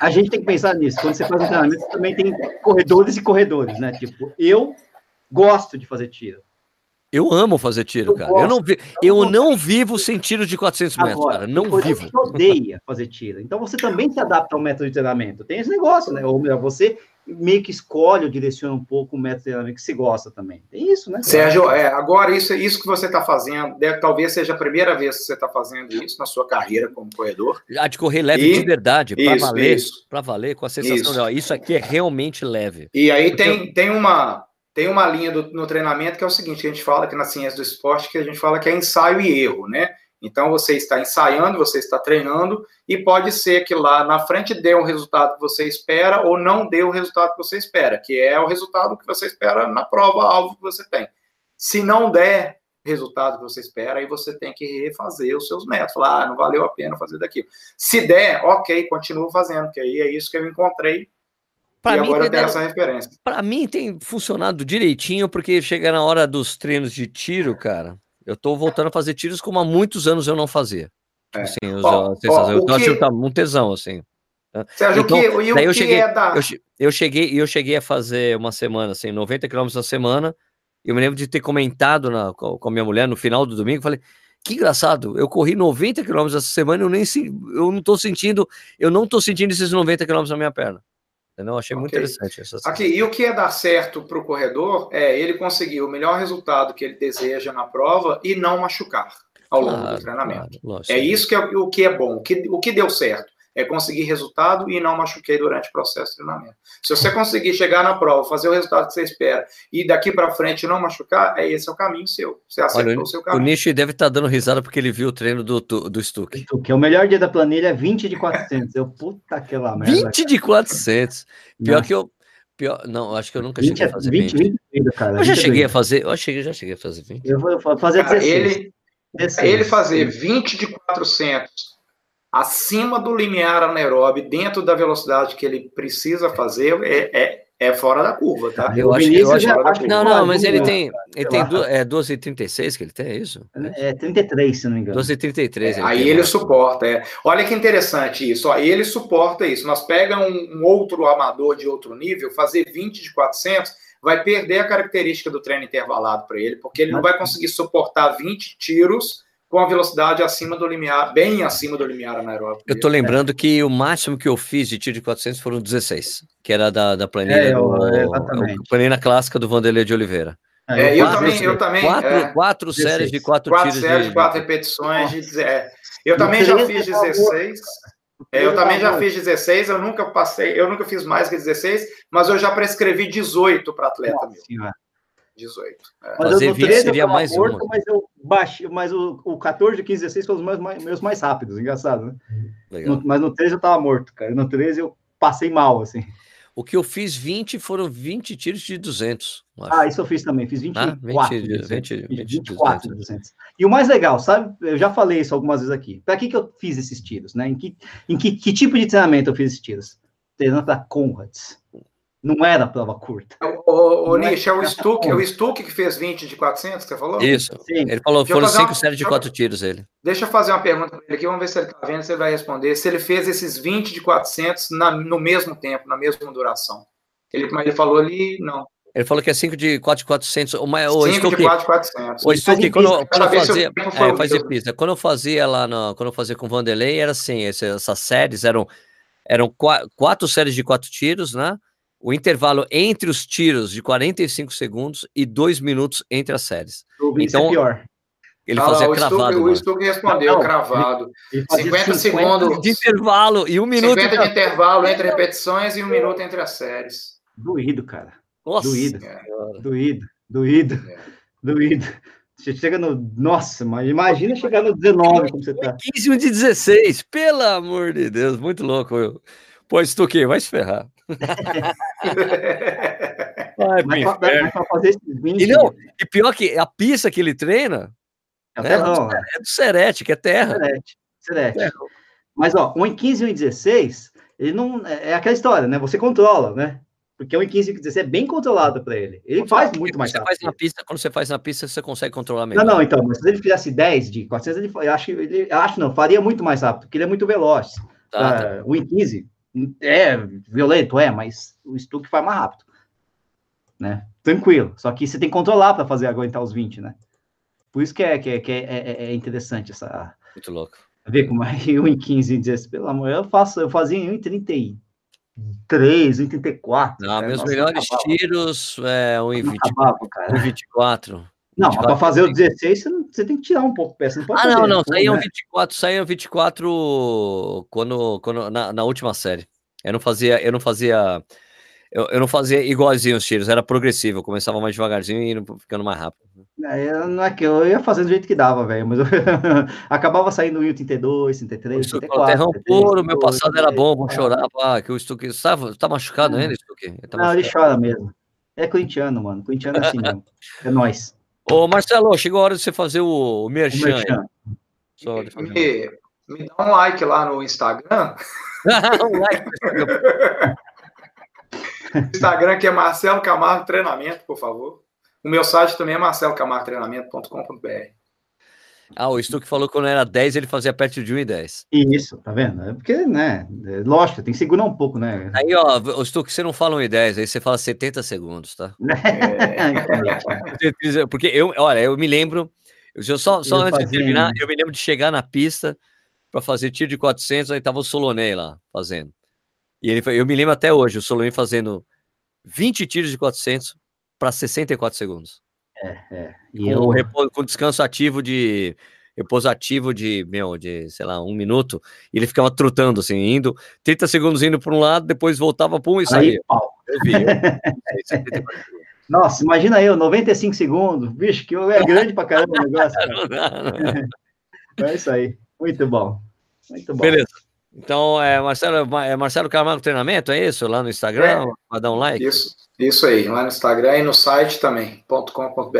A gente tem que pensar nisso. Quando você faz um treinamento, também tem corredores e corredores, né? Tipo, eu gosto de fazer tiro. Eu amo fazer tiro, eu cara. Gosto, eu não, vi, eu não vivo sem tiro de 400 metros, Agora, cara. Não vivo. Você odeia fazer tiro. Então você também se adapta ao método de treinamento. Tem esse negócio, né? Ou melhor, você meio que escolhe ou direciona um pouco o método de treinamento que se gosta também. Tem isso, né? Sérgio, é, agora isso, isso que você está fazendo, deve, talvez seja a primeira vez que você está fazendo isso na sua carreira como corredor. Já de correr leve e, de verdade, para valer, para valer, com a sensação isso. de, ó, isso aqui é realmente leve. E aí Porque tem, eu... tem uma tem uma linha do, no treinamento que é o seguinte, que a gente fala aqui na ciência do esporte, que a gente fala que é ensaio e erro, né? Então você está ensaiando, você está treinando, e pode ser que lá na frente dê um resultado que você espera ou não dê o resultado que você espera, que é o resultado que você espera na prova alvo que você tem. Se não der resultado que você espera, aí você tem que refazer os seus métodos. Falar, ah, não valeu a pena fazer daquilo. Se der, ok, continua fazendo, que aí é isso que eu encontrei Pra e mim, agora tem essa referência. Pra mim tem funcionado direitinho, porque chega na hora dos treinos de tiro, cara. Eu tô voltando a fazer tiros como há muitos anos eu não fazia. É. Assim, eu, ó, ó, eu que... tá um tesão, assim. Sérgio, então, o que, o eu cheguei, é da... eu, eu, cheguei, eu cheguei a fazer uma semana, assim, 90 quilômetros na semana. Eu me lembro de ter comentado na, com a minha mulher no final do domingo, falei, que engraçado, eu corri 90 quilômetros essa semana, eu nem eu não tô sentindo, eu não tô sentindo esses 90 quilômetros na minha perna. Entendeu? Achei okay. muito interessante essa Aqui, e o que é dar certo para o corredor é ele conseguir o melhor resultado que ele deseja na prova e não machucar ao longo claro, do treinamento. Claro, é isso que é o que é bom, o que, o que deu certo é conseguir resultado e não machuquei durante o processo de treinamento. Se você conseguir chegar na prova, fazer o resultado que você espera e daqui para frente não machucar, é esse é o caminho seu. Você acertou Olha, o seu caminho. O Nishi deve estar tá dando risada porque ele viu o treino do, do, do Stuck. O melhor dia da planilha é 20 de 400. Eu, puta aquela merda. 20 de 400. Pior não. que eu. Pior, não, acho que eu nunca cheguei a fazer 20. 20, 20 cara, eu já cheguei a fazer, eu cheguei, já cheguei a fazer 20. Eu vou fazer 16. Ele, ele fazer 20 de 400 acima do limiar anaeróbio, dentro da velocidade que ele precisa fazer, é, é, é fora da curva, tá? Eu acho, eu acho, acho Não, não, mas ele tem, ele tem é 12,36 que ele tem, é isso? É 33, se não me engano. 12,33. É, aí ele suporta, é. Olha que interessante isso, ó, ele suporta isso. Nós pegamos um, um outro amador de outro nível, fazer 20 de 400, vai perder a característica do treino intervalado para ele, porque ele não vai conseguir suportar 20 tiros com a velocidade acima do limiar, bem acima do limiar anaeróbico. Eu tô lembrando que o máximo que eu fiz de tiro de 400 foram 16, que era da, da planilha, é, eu, do, exatamente. planilha clássica do Vanderlei de Oliveira. É, eu, quatro, também, eu também. Quatro, é, quatro séries de quatro, quatro tiros. Quatro séries de quatro repetições. De, é, eu também já fiz 16. É, eu também já fiz 16, eu nunca passei, eu nunca fiz mais que 16, mas eu já prescrevi 18 para atleta Nossa, meu. 18. É. Mas Fazer eu, 20 13, seria mais morto, uma. Mas, eu baixei, mas o, o 14, 15, 16 foram os meus mais, meus mais rápidos, engraçado, né? No, mas no 13 eu tava morto, cara. No 13 eu passei mal, assim. O que eu fiz 20 foram 20 tiros de 200. Ah, isso eu fiz também, fiz 24. Ah, 20, 20, 20, 20, 24 200. 200. E o mais legal, sabe? Eu já falei isso algumas vezes aqui. Para que, que eu fiz esses tiros, né? Em que, em que, que tipo de treinamento eu fiz esses tiros? Treinamento da Conrads. Não era prova curta. O, o, Nish, é o Stuck, é o Stuck que fez 20 de 400, que você falou? Isso. Sim. Ele falou, Deixa foram cinco uma... séries de quatro tiros ele. Deixa eu fazer uma pergunta para ele aqui, vamos ver se ele está vendo, se ele vai responder. Se ele fez esses 20 de 400 na, no mesmo tempo, na mesma duração. Ele, mas ele falou ali, não. Ele falou que é 5 de 4 de 400. O, o 5 de 4 de 400. O Stuck, quando, quando eu fazia. É, fazia pista. Quando eu fazia lá, no, quando eu fazia com o Vanderlei, era assim: essas séries eram, eram quatro, quatro séries de quatro tiros, né? O intervalo entre os tiros de 45 segundos e dois minutos entre as séries. Então, é pior. Ele fazia cravado. o Stuck respondeu não, cravado. Ele, ele 50, 50 segundos de intervalo e um minuto. 50 de intervalo entre repetições e um minuto entre as séries. Doído, cara. Nossa, doído. É. Doído, doído, é. doído. Você chega no. Nossa, mas imagina chegar no 19 como você tá. 15 de 16, pelo amor de Deus, muito louco. Pô, Stuck, vai se ferrar. Vai, mas, mas pra fazer esses 20... e, não, e pior que a pista que ele treina é, né, não, é do Serete, que é terra. Serete, Serete. Mas, ó, um em 15 e um em 16, ele não. É, é aquela história, né? Você controla, né? Porque um em 15 e 16 é bem controlado para ele. Ele quando faz muito mais faz na pista, Quando você faz na pista, você consegue controlar melhor. Não, não, então, mas se ele fizesse 10 de 400, ele, eu acho, ele, eu acho não, faria muito mais rápido, porque ele é muito veloz. Tá, tá. O em 15, é violento, é, mas o Stuck faz mais rápido. Né? Tranquilo. Só que você tem que controlar para fazer aguentar os 20, né? Por isso que é, que é, que é, é, é interessante essa. Muito louco. Ver como é 1 em 15 e 16. Pelo amor, eu faço, eu fazia em 1 em 33, 1 em 34. Não, cara. meus melhores tiros é 1 em 20, 1 em 24. Não, para fazer o 16, você, não, você, tem que tirar um pouco peça. Não ah, não, não. Saíam né? 24, saíam 24 quando, quando, na, na, última série. Eu não fazia, eu não fazia. Eu, eu não fazia igualzinho os tiros, era progressivo, eu começava mais devagarzinho e ficando mais rápido. É, não é que eu ia fazendo do jeito que dava, velho, mas eu acabava saindo em 32, 33, 34. Terrão puro, meu passado era bom, vou chorar, pá, que o Stuque. Tá, tá machucado ainda, Stuque? Tá não, ele chora mesmo. É corintiano, mano. Corintiano é assim mesmo. É nós. Ô, Marcelo, chegou a hora de você fazer o, o merchan. O merchan. Só me, me dá um like lá no Instagram. um like. Instagram que é Marcelo Camargo Treinamento, por favor. O meu site também é marcelocamargotreinamento.com.br. Ah, o Stuck falou que quando era 10 ele fazia perto de 1 e 10. Isso, tá vendo? É porque, né? É lógico, tem que segurar um pouco, né? Aí, ó, o Stuck, você não fala 1 e 10, aí você fala 70 segundos, tá? É. porque eu, olha, eu me lembro, eu só, só eu antes fazia... de terminar, eu me lembro de chegar na pista para fazer tiro de 400, aí tava o Solonei lá fazendo. E ele, eu me lembro até hoje, o Solonei fazendo 20 tiros de 400 para 64 segundos. É, é. E com, eu... repouso, com descanso ativo de repouso ativo de, meu, de, sei lá, um minuto, e ele ficava trotando, assim, indo, 30 segundos indo para um lado, depois voltava para um e saía. Nossa, imagina eu, 95 segundos, bicho, que é grande para caramba o negócio. é isso aí, muito bom, muito bom. Beleza. Então, é Marcelo, é Marcelo Camargo Treinamento, é isso? Lá no Instagram, é, para dar um like? Isso, isso aí, lá no Instagram e no site também, .com.br.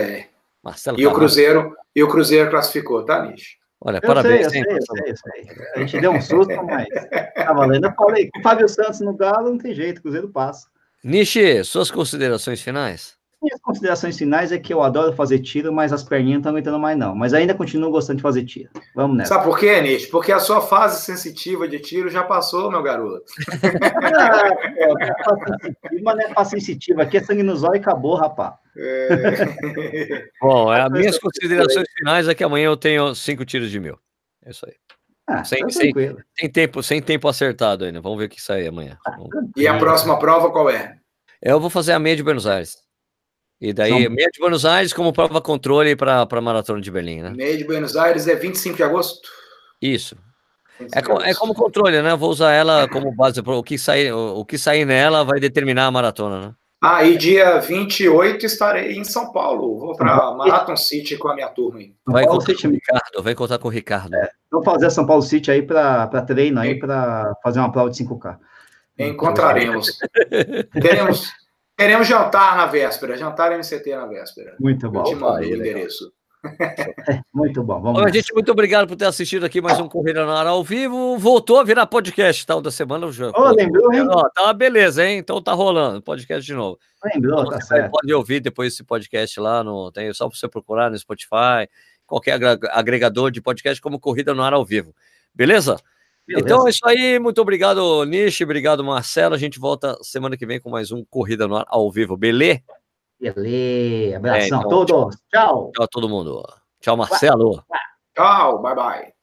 Marcelo e o Cruzeiro, e o Cruzeiro classificou, tá, Nish? Olha, eu parabéns. Sei, eu, sei, eu, sei, eu sei, A gente deu um susto, mas tá valendo. Eu falei, com o Fábio Santos no Galo não tem jeito, o Cruzeiro passa. Nishi, suas considerações finais? Minhas considerações finais é que eu adoro fazer tiro, mas as perninhas não estão aguentando mais, não. Mas ainda continuo gostando de fazer tiro. Vamos nessa. Sabe por quê, Nish? Porque a sua fase sensitiva de tiro já passou, meu garoto. ah, pô, mas não é fase sensitiva. Aqui é sangue no zóio e acabou, rapaz. É... Bom, as minhas considerações finais é que amanhã eu tenho cinco tiros de mil. É isso aí. Ah, sem, tá sem, sem, tempo, sem tempo acertado ainda. Vamos ver o que sai amanhã. Ah, e a próxima prova qual é? Eu vou fazer a meia de Buenos Aires. E daí, São... meia de Buenos Aires como prova controle para a Maratona de Berlim, né? Meia de Buenos Aires é 25 de agosto? Isso. É, co é como controle, né? vou usar ela como base. O que, sair, o, o que sair nela vai determinar a maratona, né? Ah, e dia 28 estarei em São Paulo. Vou para Marathon City com a minha turma. Aí. Vai contar com o Ricardo, vai contar com o Ricardo. É, vou fazer São Paulo City aí para treino aí, para fazer uma prova de 5K. Encontraremos. teremos, Queremos jantar na véspera, jantar MCT na véspera. Muito bom. Eu te endereço. É, muito bom. Vamos Bom, gente, muito obrigado por ter assistido aqui mais um Corrida na Hora ao vivo. Voltou a virar podcast tal da semana. O jogo. Oh, lembrou, hein? Ó, tá uma beleza, hein? Então tá rolando podcast de novo. Lembrou, então, tá certo. Pode ouvir depois esse podcast lá no. Tem só para você procurar no Spotify, qualquer agregador de podcast como Corrida no Ar ao vivo. Beleza? Beleza. Então é isso aí, muito obrigado, Nishi, obrigado, Marcelo. A gente volta semana que vem com mais um Corrida no Ar ao vivo, beleza? Beleza, abração é, então, a todos. Tchau. Tchau a todo mundo. Tchau, Marcelo. Tchau, bye bye.